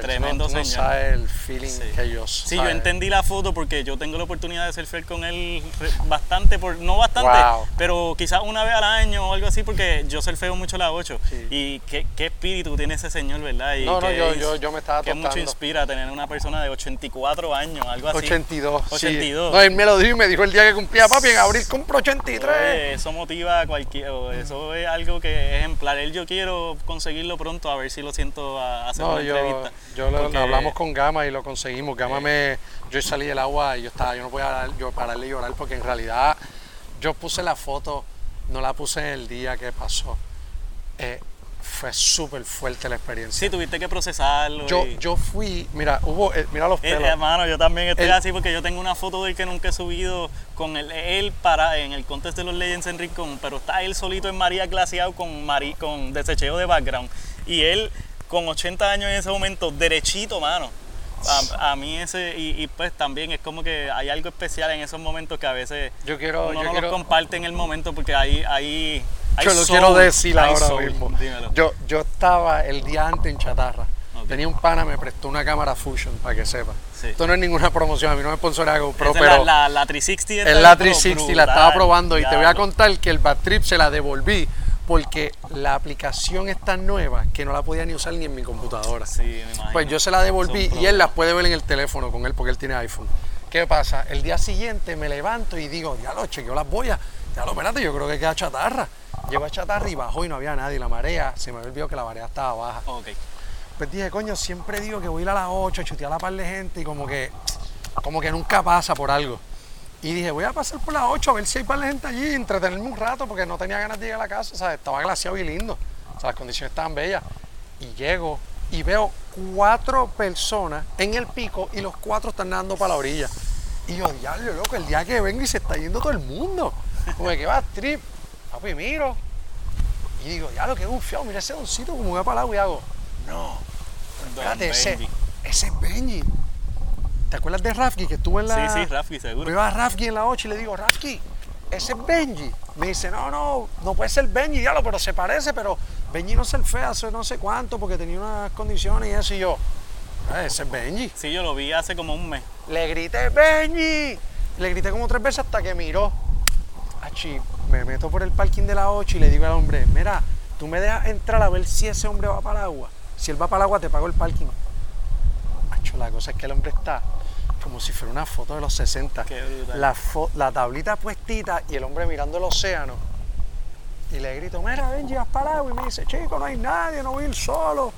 Tremendo no, tú no señor. sabes el feeling Sí. que yo Sí, yo entendí la foto porque yo tengo la oportunidad de surfear con él bastante, por, no bastante, Wow. pero quizás una vez al año o algo así porque yo surfeo mucho la 8. Sí. Y qué, qué espíritu tiene ese señor, ¿verdad? Y No, no, yo, es- yo, yo me estaba que mucho inspira tener una persona de 84 años, algo así. 82. sí. 82. No, él me lo dijo y me dijo el día que cumplía papi, en abril compro 83. Oye, Eso motiva a cualquier, eso es algo que es ejemplar. Él yo quiero conseguirlo pronto a ver si lo siento a hacer No, una yo, entrevista. Yo lo, Porque- hablamos con Gama y lo conseguimos. Gama Eh. me. Yo salí del agua y yo estaba, yo no podía yo pararle de llorar porque en realidad yo puse la foto, no la puse en el día que pasó. Eh, fue súper fuerte la experiencia. Sí, tuviste que procesarlo. yo, y- yo fui, mira, hubo, eh, mira los Eh, pelos. hermano, yo también estoy El- así porque yo tengo una foto de él que nunca he subido con él, él para en el contest de los Legends en Rincón, pero está él solito en María glaciado con con desecheo de background y él con 80 años en ese momento derechito, mano. A, a mí ese y, y, pues también es como que hay algo especial en esos momentos que a veces Yo quiero, uno yo no quiero, los comparte en el momento porque hay, hay yo lo soul, quiero decir ahora soul. mismo. Dímelo. Yo, yo estaba el día antes en Chatarra. Tenía un pana, me prestó una cámara Fusion, para que sepa. Sí. Esto no es ninguna promoción, a mí no me sponsora GoPro, Esa es pero... la, la, la 360 esta Es la es como 360, la brutal, estaba probando y te voy a contar que el Bad Trip se la devolví porque la aplicación es tan nueva que no la podía ni usar ni en mi computadora. Sí, me imagino. Pues yo se la devolví y él las puede ver en el teléfono con él porque él tiene iPhone. ¿Qué pasa? El día siguiente me levanto y digo, ya lo chequeo las boyas. Ya lo, espérate, yo creo que queda chatarra. Llego a chatarra y bajó y no había nadie. La marea, se me había olvidado que la marea estaba baja. Ok. Pues dije, coño, siempre digo que voy a ir a las 8 a chutear a la par de gente y como que, como que nunca pasa por algo. Y dije, voy a pasar por las 8 a ver si hay par de gente allí, entretenerme un rato porque no tenía ganas de llegar a la casa, ¿sabes? Estaba glaciado y lindo, o sea, las condiciones estaban bellas. Y llego y veo cuatro personas en el pico y los cuatro están nadando para la orilla. Y yo, diablo, loco, el día que vengo y se está yendo todo el mundo. Como que va trip. Papi, miro. Y digo, diablo, qué bufiado, mira ese doncito como va para el agua y hago, no, espérate, ese, ese es Benji. ¿Te acuerdas de Rafki que estuvo en la... Sí, sí, Rafi, seguro. Veo a Rafki en la 8 y le digo, Rafki, ese es Benji. Me dice, no, no, no puede ser Benji, diablo, pero se parece, pero Benji no se fue hace no sé cuánto porque tenía unas condiciones y eso y yo, "Ah, ese es Benji. Sí, yo lo vi hace como un mes. Le grité, Benji. Le grité como tres veces hasta que miró. Achi, me meto por el parking de la 8 y le digo al hombre, mira, tú me dejas entrar a ver si ese hombre va para el agua. Si él va para el agua, te pago el parking. La cosa es que el hombre está como si fuera una foto de los 60. Qué. La, fo- la tablita puestita y el hombre mirando el océano. Y le grito, mira, Benji, vas para el agua. Y me dice, chico, no hay nadie, no voy a ir solo.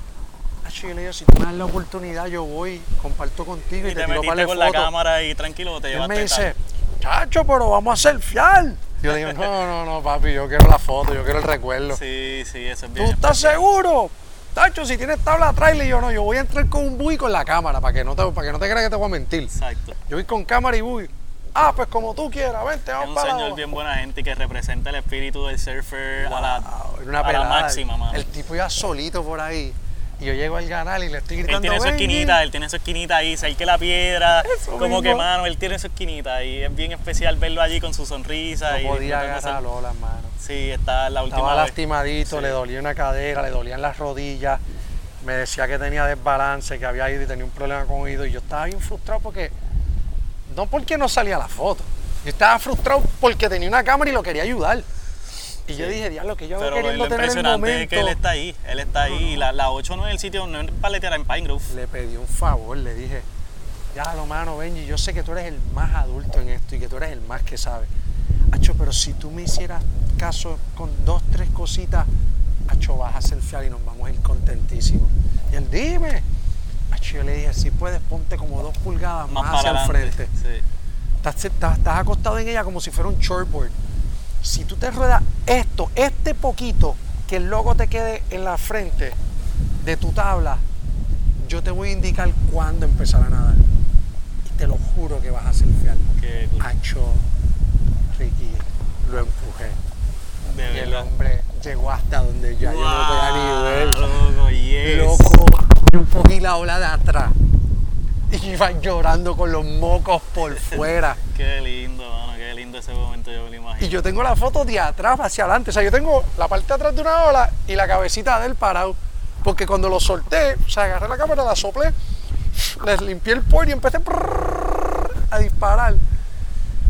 Yo le digo, si tú me das la oportunidad, yo voy, comparto contigo y, Y te, te para con la cámara y tranquilo te Y él me dice, chacho, pero vamos a surfear. Yo le digo, no, no, no, papi, yo quiero la foto, yo quiero el recuerdo. Sí, sí, eso es ¿Tú bien. estás seguro? Tacho, si tienes tabla trailer, y yo no, yo voy a entrar con un bui con la cámara para que no te, para que no te creas que te voy a mentir. Exacto. Yo voy con cámara y bui. Ah, pues como tú quieras, vente, Es vamos un para señor la bien buena gente que representa el espíritu del surfer a la, Wow, a la pelada. máxima, mano. El tipo iba solito por ahí. Y yo llego al canal y le estoy Él gritando. tiene su esquinita, él tiene su esquinita ahí, de la piedra, Eso como que mismo. mano, él tiene su esquinita y es bien especial verlo allí con su sonrisa. y No podía disfrutando esa- agarrar a Lola, hermano. Sí, está la última Estaba vez. lastimadito, Sí. le dolía una cadera, le dolían las rodillas. Me decía que tenía desbalance, que había ido y tenía un problema con oído. Y yo estaba bien frustrado porque. No porque no salía la foto. Yo estaba frustrado porque tenía una cámara y lo quería ayudar. Y yo dije, diablo, que yo Pero queriendo lo tener impresionante es que él está ahí, él está ahí. y La, la 8 no es el sitio, no es paletear en Pine Grove. Le pedí un favor, le dije, ya lo mano, Benji, yo sé que tú eres el más adulto en esto y que tú eres el más que sabe. Acho, pero si tú me hicieras caso con dos, tres cositas, Acho, vas a selfiear y nos vamos a ir contentísimos. Y él, dime. Acho, yo le dije, si puedes, ponte como dos pulgadas más, Más hacia el frente. Sí. Estás, estás- estás acostado en ella como si fuera un shortboard. Si tú te ruedas esto, este poquito, que el logo te quede en la frente de tu tabla, yo te voy a indicar cuándo empezar a nadar. Y te lo juro que vas a surfear. Qué. Ancho, Ricky, lo empujé. De Y el hombre llegó hasta donde ya yo no podía ni ver. Loco, yes. Loco, yo cogí la ola de atrás. Y iba llorando con los mocos por fuera. Qué lindo, ese momento, yo me lo imagino. Y yo tengo la foto de atrás hacia adelante. O sea, yo tengo la parte de atrás de una ola y la cabecita de él parado. Porque cuando lo solté, o sea, agarré la cámara, la soplé, les limpié el pollo y empecé a disparar.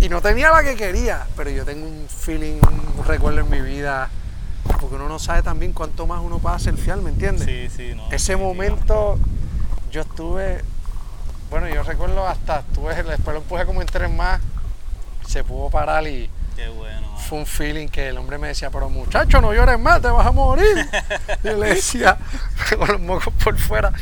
Y no tenía la que quería, pero yo tengo un feeling, un recuerdo en mi vida, porque uno no sabe también cuánto más uno puede selfiear, ¿me entiendes? Sí, sí, no. Ese momento yo estuve, bueno, yo recuerdo hasta, estuve, después lo empujé como en tres más, se pudo parar y Qué bueno. Fue un feeling que el hombre me decía, pero muchacho, no llores más, te vas a morir. Y yo le decía, con los mocos por fuera,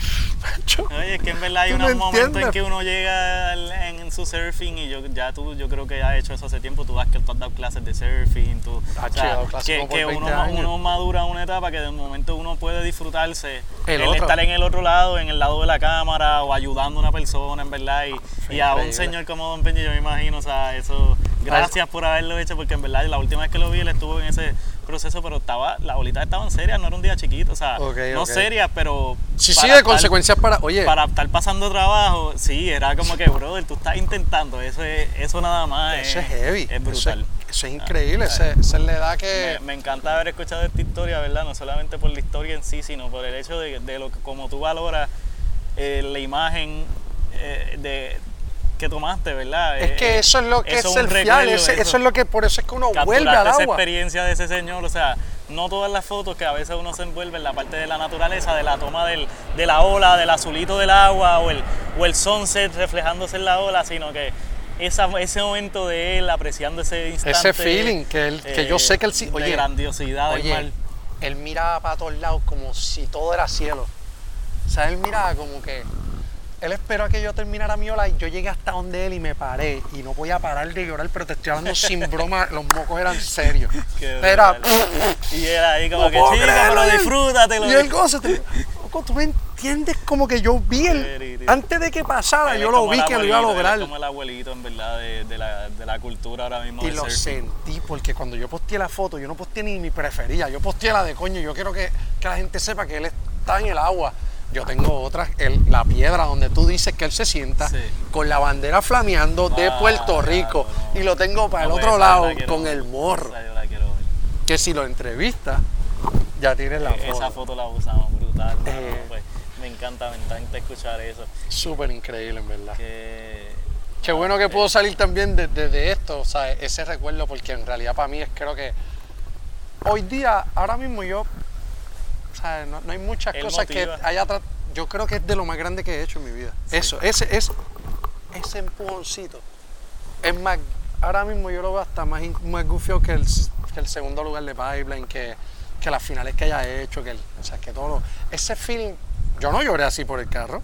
macho, Oye, es que en verdad hay unos momentos en que uno llega en, en su surfing y yo ya tú, yo creo que ya has hecho eso hace tiempo, tú has dado clases de surfing, tú, Ah, o he sea, que, como por que 20 uno, ma- años. uno madura una etapa que de momento uno puede disfrutarse, El el estar en el otro lado, en el lado de la cámara o ayudando a una persona, en verdad, y, y a un señor como Don Peña, yo me imagino, o sea, eso, gracias por haberlo hecho, porque en verdad la última vez que lo vi él estuvo en ese proceso, pero estaba, las bolitas estaban serias, no era un día chiquito, o sea, no ok. serias, pero... Sí, sí, de estar- consecuencias para. Oye, para estar pasando trabajo, sí, era como que, brother, tú estás intentando, eso es, eso nada más eso es heavy. es eso brutal. Eso es increíble. ese- Esa es la edad que. Me, me encanta haber escuchado esta historia, ¿verdad? No solamente por la historia en sí, sino por el hecho de, de lo que, como tú valoras eh, la imagen eh, de, que tomaste, ¿verdad? Es que Eh, eso es lo que eso es el fiel. ese- eso es lo que por eso es que uno vuelve al capturaste esa agua. experiencia de ese señor, o sea, no todas las fotos que a veces uno se envuelve en la parte de la naturaleza, de la toma del, de la ola, del azulito del agua o el, o el sunset reflejándose en la ola, sino que esa, ese momento de él apreciando ese instante. Ese feeling que él- que yo sé que él sí- De oye, grandiosidad del mar. Oye, él miraba para todos lados como si todo era cielo. O sea, él miraba como que. Él esperó a que yo terminara mi ola y yo llegué hasta donde él y me paré. Y no podía parar de llorar, pero te estoy hablando sin broma, los mocos eran serios. Era. Y era ahí como No que, chica, pero él- disfrútatelo. Y él gózate. Loco, tú me entiendes como que yo vi el. Antes de que pasara, Él yo lo vi el que lo iba a él lograr. como el abuelito, en verdad, de, de la, de la cultura ahora mismo Y del lo surfing. sentí porque cuando yo posteé la foto, yo no posteé ni mi preferida, yo posteé la de coño. Yo quiero que, que la gente sepa que él está en el agua. Yo tengo otra, el- la piedra donde tú dices que él se sienta, Sí. con la bandera flameando de Ah, Puerto Rico. claro, no. Y lo tengo para No, el otro lado quiero con el morro. Que si lo entrevistas, ya tienes la Eh, foto. Esa foto la usamos brutal. Eh. pues, me encanta, me encanta escuchar eso. Súper increíble, en verdad. Que, Qué bueno que pudo salir también de, de- de esto, o sea, ese recuerdo, porque en realidad para mí es creo que hoy día, ahora mismo yo, no, no hay muchas Él cosas motiva. que haya tra- yo creo que es de lo más grande que he hecho en mi vida. Eso, ese, es ese empujoncito. Es más, ahora mismo yo lo veo hasta más, más gufio que el, que el segundo lugar de Pipeline, que, que las finales que haya hecho, que el- o sea, que todo lo- ese feeling, yo no lloré así por el carro.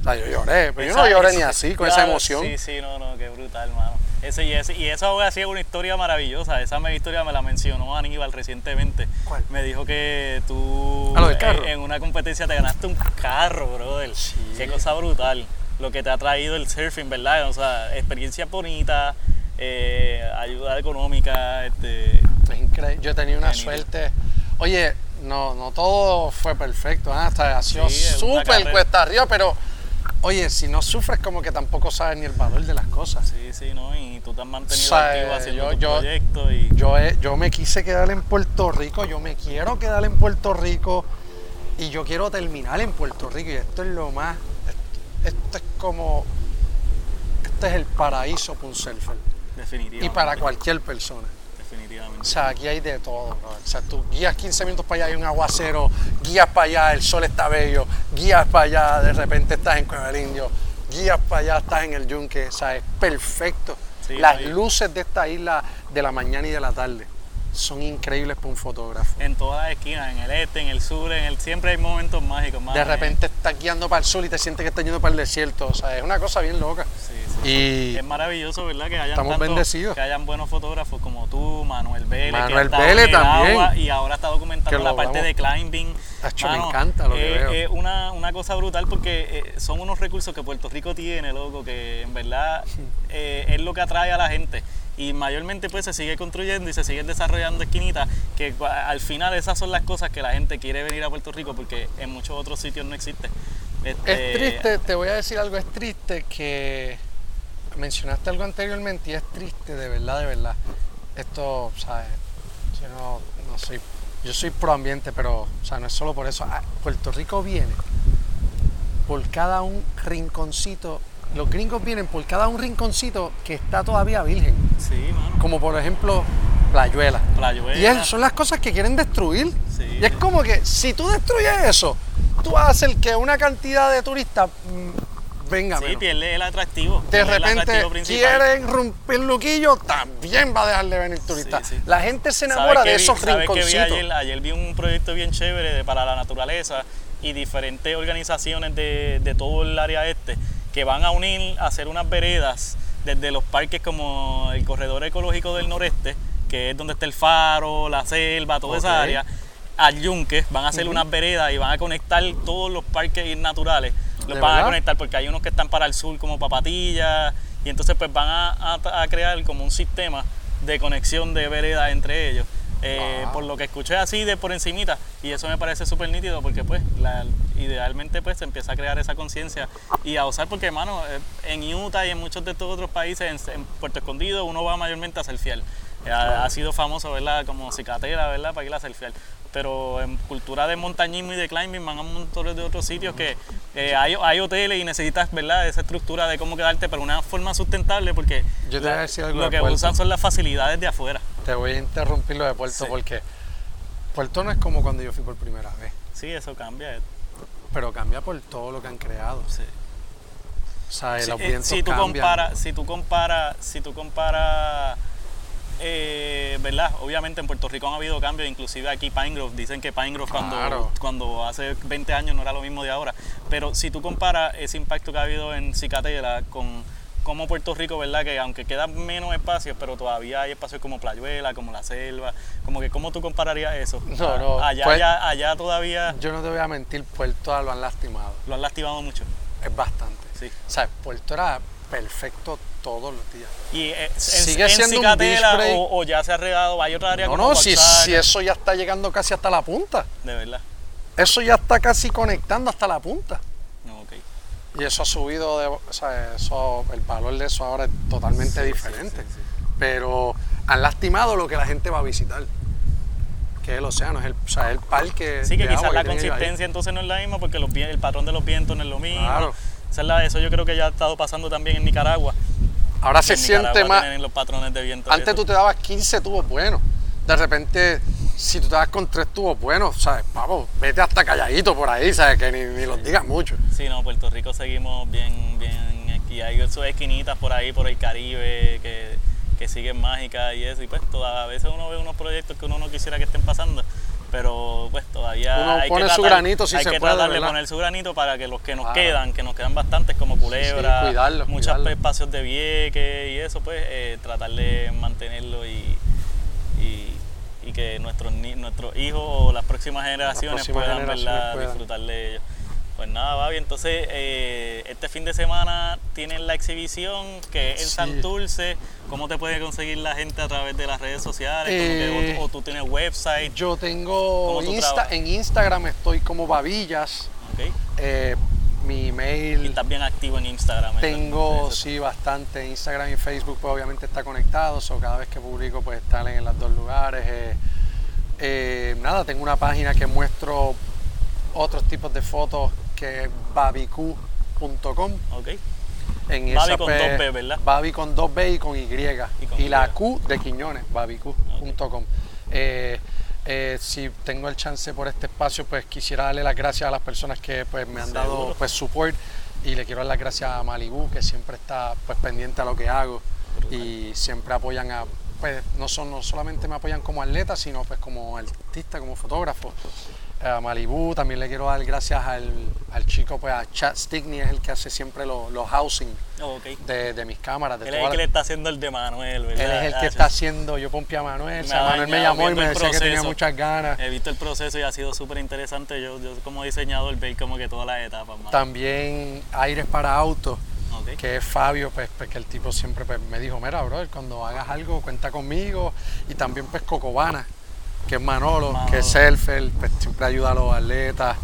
O sea, yo lloré, pero yo no lloré ni así, con esa emoción. Sí, sí, no, no, qué brutal, mano. Ese, y, ese, y eso aún así es una historia maravillosa. Esa me- historia me la mencionó Aníbal recientemente. ¿Cuál? Me dijo que tú Ah, lo del carro. En, en una competencia te ganaste un carro, brother. Sí. Qué cosa brutal. Lo que te ha traído el surfing, ¿verdad? O sea, experiencia bonita, eh, ayuda económica, este, Es increíble. Yo tenía una Qué nítido. suerte. Oye, no, no todo fue perfecto, ¿ah? Hasta ha sido Sí, una súper cuesta arriba, pero oye, si no sufres como que tampoco sabes ni el valor de las cosas. Sí, sí, ¿no? Y tú te has mantenido O sea, activo haciendo yo- tu yo- proyecto y... Yo, yo me quise quedar en Puerto Rico, yo me quiero quedar en Puerto Rico y yo quiero terminar en Puerto Rico y esto es lo más, esto, esto es como, este es el paraíso para un surfer Definitivamente. y para cualquier persona. Definitivamente. O sea, aquí hay de todo, bro. O sea, tú guías 15 minutos para allá, hay un aguacero, guías para allá, el sol está bello, guías para allá, de repente estás en Cueva del Indio, guías para allá, estás en el yunque, o sea, es perfecto. Sí, Las luces de esta isla de la mañana y de la tarde son increíbles para un fotógrafo. en todas las esquinas, en el este, en el sur, en el siempre hay momentos mágicos. mano, De repente estás guiando para el sur y te sientes que estás yendo para el desierto, o sea, es una cosa bien loca. sí. Y Es maravilloso, ¿verdad? Que hayan Estamos tanto- bendecidos. que hayan buenos fotógrafos como tú, Manuel Vélez, que Manuel estado Vélez en el también. agua y ahora está documentando Que la parte de climbing. Me encanta lo que eh, veo. eh, una, una cosa brutal porque eh, son unos recursos que Puerto Rico tiene, loco, que en verdad eh, es lo que atrae a la gente. Y mayormente pues se sigue construyendo y se siguen desarrollando esquinitas que al final esas son las cosas que la gente quiere venir a Puerto Rico porque en muchos otros sitios no existe. Este, Es triste, te voy a decir algo, es triste que mencionaste algo anteriormente y es triste, de verdad, de verdad. Esto, ¿sabes? Yo no, no soy yo soy pro ambiente, pero o sea, no es solo por eso. Ah, Puerto Rico viene por cada un rinconcito. Los gringos vienen por cada un rinconcito que está todavía virgen. Sí, mano. Como por ejemplo, Playuela. Playuela. Y es- son las cosas que quieren destruir. Sí. Y es como que si tú destruyes eso, tú vas a hacer que una cantidad de turistas mm, venga Sí, menos. pierde el atractivo. De repente quieren romper Luquillo, también va a dejar de venir. Sí, sí. La gente se ¿Sabes enamora de vi- esos vi rinconcitos. ayer? Ayer vi un proyecto bien chévere de- para la naturaleza y diferentes organizaciones de, de todo el área este que van a unir a hacer unas veredas desde los parques como el corredor ecológico del noreste, que es donde está el faro, la selva, toda esa área, al yunque, van a hacer unas veredas y van a conectar todos los parques naturales. Los ¿De van a conectar porque hay unos que están para el sur como Papatillas y entonces pues van a, a- a crear como un sistema de conexión de veredas entre ellos. Eh. Por lo que escuché así de por encimita y eso me parece súper nítido porque pues la- idealmente pues se empieza a crear esa conciencia y a usar porque hermano eh, en Utah y en muchos de estos otros países en, en Puerto Escondido uno va mayormente a surfear. Eh, ha, ha sido famoso verdad como cicatera verdad para ir a surfear pero en cultura de montañismo y de climbing van a montón de otros sitios que eh, hay, hay hoteles y necesitas verdad esa estructura de cómo quedarte pero una forma sustentable porque Yo te voy a la- decir algo lo de que Puerto. usan son las facilidades de afuera Te voy a interrumpir lo de Puerto Sí. porque Puerto no es como cuando yo fui por primera vez, sí eso cambia pero cambia por todo lo que han creado. sí. O sea, Si, los eh, vientos si tú comparas, si tú comparas, si tú comparas, eh, ¿verdad? Obviamente en Puerto Rico han habido cambios, inclusive aquí Pine Grove, dicen que Pine Grove cuando, Claro. cuando hace 20 años no era lo mismo de ahora, pero si tú comparas ese impacto que ha habido en Cicatela con como Puerto Rico, ¿verdad? Que aunque quedan menos espacios, pero todavía hay espacios como Playuela, como la selva, como que ¿cómo tú compararías eso? No, A- no, Allá, pues- allá, allá todavía Yo no te voy a mentir, Puerto lo han lastimado. lo han lastimado mucho. Es bastante. Sí. O sea, Puerto era perfecto todos los días. Y eh, en, Sigue en siendo un beach break. o, o ya se ha regado, hay otra área No, como no, si, si eso ya está llegando casi hasta la punta. De verdad. Eso ya está casi conectando hasta la punta. No, ok. Y eso ha subido, de, o sea, eso, el valor de eso ahora es totalmente Sí, diferente. sí, sí, sí. Pero han lastimado lo que la gente va a visitar. Que es el océano, es el, o sea, el parque. Sí, que quizás la que consistencia entonces no es la misma porque los, el patrón de los vientos no es lo mismo. Claro. Eso yo creo que ya ha estado pasando también en Nicaragua. Ahora se en siente más. tienen los patrones de viento. Antes tú te dabas 15 tubos buenos. De repente, si tú te das con tres tubos buenos, ¿sabes? Pavo, vete hasta calladito por ahí, ¿sabes? Que ni, ni los digas mucho. Sí, no, Puerto Rico seguimos bien, bien. Y hay sus esquinitas por ahí, por el Caribe, que, que siguen mágicas y eso. Y pues toda, a veces uno ve unos proyectos que uno no quisiera que estén pasando. Pero pues todavía Uno hay pone que su tratar- granito si hay se que puede, tratar de poner su granito para que los que nos Claro. quedan, que nos quedan bastantes como Culebra, Sí, muchos espacios de vieque y eso, pues eh, tratar de mantenerlo y, y, y que nuestros, nuestros hijos o las próximas generaciones próximas puedan, generaciones ¿verdad? puedan. disfrutar de ellos. Pues nada, Babi, entonces eh, este fin de semana tienen la exhibición que es en Sí. Santurce. ¿Cómo te puede conseguir la gente a través de las redes sociales? Que- Eh, o, tú- o tú tienes website. Yo tengo ¿Cómo tú Insta, en Instagram estoy como Babillas. ¿ok? eh, mi Y email estás bien activo en Instagram. tengo, sí, bastante. Instagram y Facebook, pues obviamente está conectado. So, cada vez que publico, pues están en los dos lugares. nada, tengo una página que muestro otros tipos de fotos que es babiq.com. Ok. En Babi esa, con pues, dos B, ¿verdad? Babi con dos B y con Y. Y, con la Y. Q de Quiñones, babiq.com. Eh, eh, si tengo el chance por este espacio, pues quisiera darle las gracias a las personas que pues, me han dado pues, support y le quiero dar las gracias a Malibu, que siempre está pues, pendiente a lo que hago y siempre apoyan a, pues no, son, no solamente me apoyan como atleta, sino pues como artista, como fotógrafo. A Malibu también le quiero dar gracias al, al chico, pues a Chad Stickney, es el que hace siempre los los housing Oh, de, de mis cámaras. De Él es el que le está haciendo el de Manuel, ¿verdad? él es el Ah, que está haciendo, yo pompé a Manuel, o sea, Manuel me llamó y me decía que tenía muchas ganas. He visto el proceso y ha sido súper interesante. Yo, yo como diseñador ver como que todas las etapas. mano. También Aires para Autos, que es Fabio, pues, pues, que el tipo siempre pues, me dijo, mira, bro, cuando hagas algo cuenta conmigo. Y también pues Cocobana, que es Manolo, Manolo. que es surfer, pues siempre ayuda a los atletas,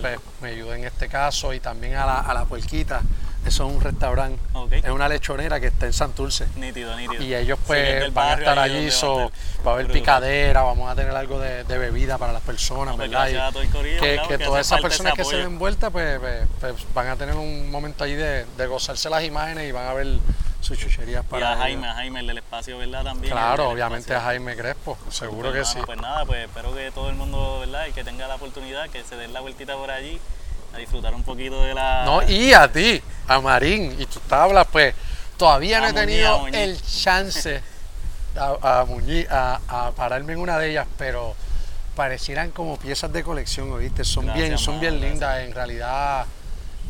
pues, me ayuda en este caso. Y también a la, a la puerquita, Eso es un restaurante. Es una lechonera que está en Santurce. Nítido, nítido. Y ellos pues van a estar allí, so, va a haber picadera, vamos a tener algo de, de bebida para las personas, No, ¿verdad? Y corillo, que, claro, que todas esas personas que se apoyo. den vuelta pues, pues, pues, van a tener un momento ahí de, de gozarse las imágenes y van a ver sus chucherías Y para a Jaime, ellos. a Jaime el del espacio, ¿verdad? También. Claro, obviamente a. Jaime Crespo, seguro Pues que nada, sí. Pues nada, pues espero que todo el mundo, ¿verdad? Y que tenga la oportunidad, que se den la vueltita por allí, a disfrutar un poquito de la... No, y a ti, a Marín, y tus tablas, pues todavía A no he Muñiz, tenido el chance a, a, Muñiz, a, a pararme en una de ellas, pero parecieran como piezas de colección, ¿oíste? Son Gracias, bien, son bien gracias. lindas, en realidad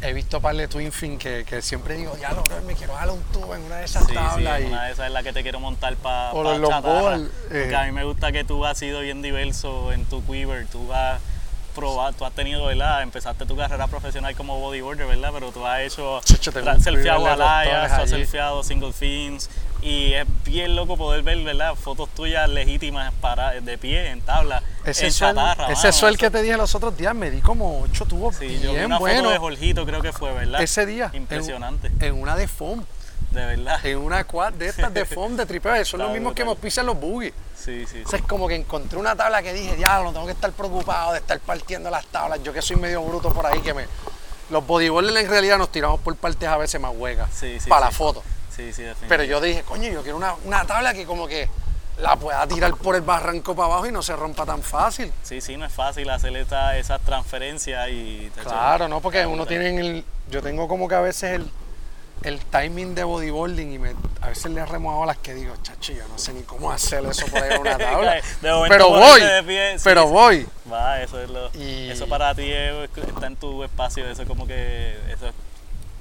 he visto par de Twin Fin que, que siempre digo, ya lo me quiero jalar un tubo en una de esas Sí, sí, tablas y una de esas es la que te quiero montar para pa eh. a mí me gusta que tú has sido bien diverso en tu quiver, tú has probado, tú has tenido, ¿verdad? Empezaste tu carrera profesional como bodyboarder, ¿verdad? Pero tú has hecho, Chacho, tengo tra- un surfeado tú has surfeado single fins y es bien loco poder ver, ¿verdad? Fotos tuyas legítimas para, de pie, en tabla, ese en chatarra, ese mano, suel eso- que te dije los otros días, me di como ocho tubos Sí, yo vi bien una foto buenos de Jorgito, creo que fue, ¿verdad? ese día. Impresionante, En, una de foam. de verdad. en una quad de estas de foam de tripeo, son los mismos que pisado en los boogies. Sí, sí, sí. Entonces como que encontré una tabla que dije, diablo, no tengo que estar preocupado de estar partiendo las tablas. Yo que soy medio bruto por ahí, que me... Los bodyboarders en realidad nos tiramos por partes a veces más huecas Sí, sí, para sí. la foto. Sí, sí, definitivamente. Pero yo dije, coño, yo quiero una, una tabla que como que la pueda tirar por el barranco para abajo y no se rompa tan fácil. Sí, sí, no es fácil hacer esta, esas transferencias y... Claro, ¿no? Porque uno tiene el... Yo tengo como que a veces el, el timing de bodyboarding y me, a veces le remuevo las que digo, chacho, yo no sé ni cómo hacer eso por ahí en una tabla. De pero voy, de pie, sí, pero sí. voy. Va, eso es lo... Y- Eso para ti es- está en tu espacio, eso es como que... Eso es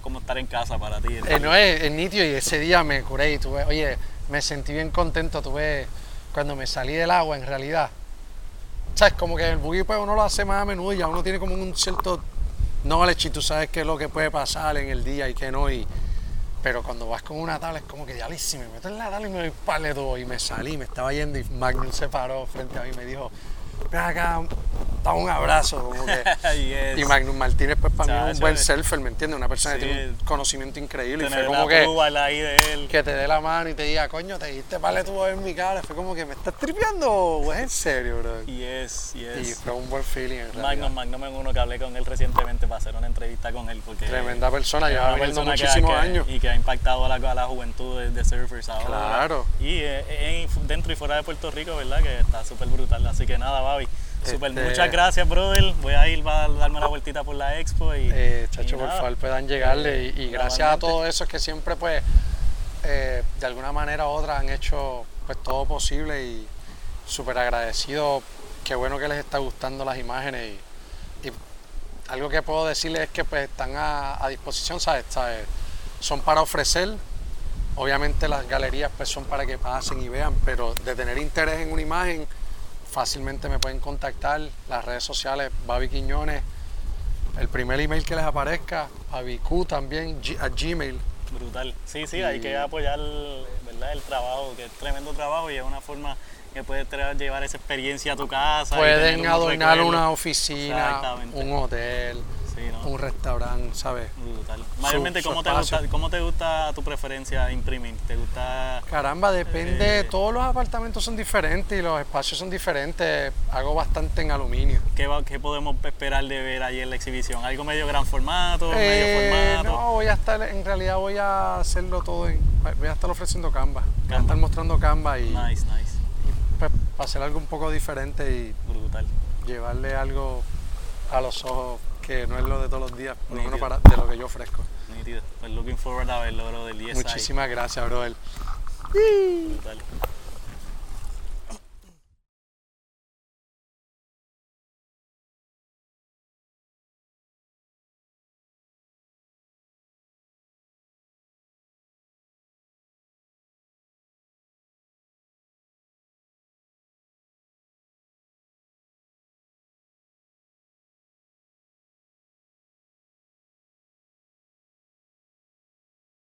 como estar en casa para ti. Eh, no es, es nítido y ese día me curé y tuve, oye, me sentí bien contento, tuve, cuando me salí del agua en realidad. ¿Sabes? Como que el buggy pues uno lo hace más a menudo y ya uno tiene como un cierto knowledge y tú sabes qué es lo que puede pasar en el día y qué no. Y, pero cuando vas con una tabla es como que ya si me meto en la tabla y me doy pale todo y me salí, me estaba yendo y Magnus se paró frente a mí y me dijo, ven acá, da un abrazo, como que... Yes. Y Magnus Martínez, pues para mí es un buen eh. surfer, ¿me entiendes? Una persona que tiene un conocimiento increíble. y fue la como que, ahí de él. que te dé la mano y te diga, coño, te diste vale tú en mi cara. Fue como que me estás tripeando, es en serio, bro. Yes, Y yes. fue un buen feeling. Magnum, Magnum es uno que hablé con él recientemente para hacer una entrevista con él porque... Tremenda persona, lleva que- muchísimos que- años. Y que ha impactado a la, a la juventud de, de surfers ahora. Claro. Y eh, en- dentro y fuera de Puerto Rico, ¿verdad? Que está súper brutal. Así que nada, Babi. Súper, Este- muchas gracias, brother. Voy a ir a darme una vueltita por la expo y. Eh, y chacho, por nada. favor, puedan llegarle. Y, y gracias a todos esos que siempre, pues, eh, de alguna manera u otra han hecho pues todo posible y súper agradecido. Qué bueno que les está gustando las imágenes. Y, y algo que puedo decirles es que pues están a, a disposición, ¿sabes? ¿sabes? Son para ofrecer. Obviamente las galerías pues son para que pasen y vean, pero de tener interés en una imagen, fácilmente me pueden contactar. Las redes sociales, Babi Quiñones, el primer email que les aparezca, Babiq también, a Gmail. Brutal. Sí, sí, hay que apoyar ¿verdad? el trabajo, que es tremendo trabajo y es una forma que puedes llevar esa experiencia a tu casa. Pueden adornar una oficina, un hotel, Sí, ¿no? un restaurante, ¿sabes? Brutal. Mayormente, su ¿cómo, te gusta, ¿cómo te gusta tu preferencia imprimir? ¿Te gusta Caramba, depende, Eh. todos los apartamentos son diferentes y los espacios son diferentes. Hago bastante en aluminio. ¿Qué, va- qué podemos esperar de ver ahí en la exhibición? ¿Algo medio gran formato? Eh, ¿Medio formato? no, voy a estar, en realidad voy a hacerlo todo en, voy a estar ofreciendo Canva. Voy a estar mostrando Canva y, Nice, nice. y, pues, para hacer algo un poco diferente y Brutal. llevarle algo a los ojos que no es lo de todos los días, por lo menos para, de lo que yo ofrezco. Nítido. Pues looking forward a verlo, bro, del ESI. Muchísimas gracias, brother. Brutal.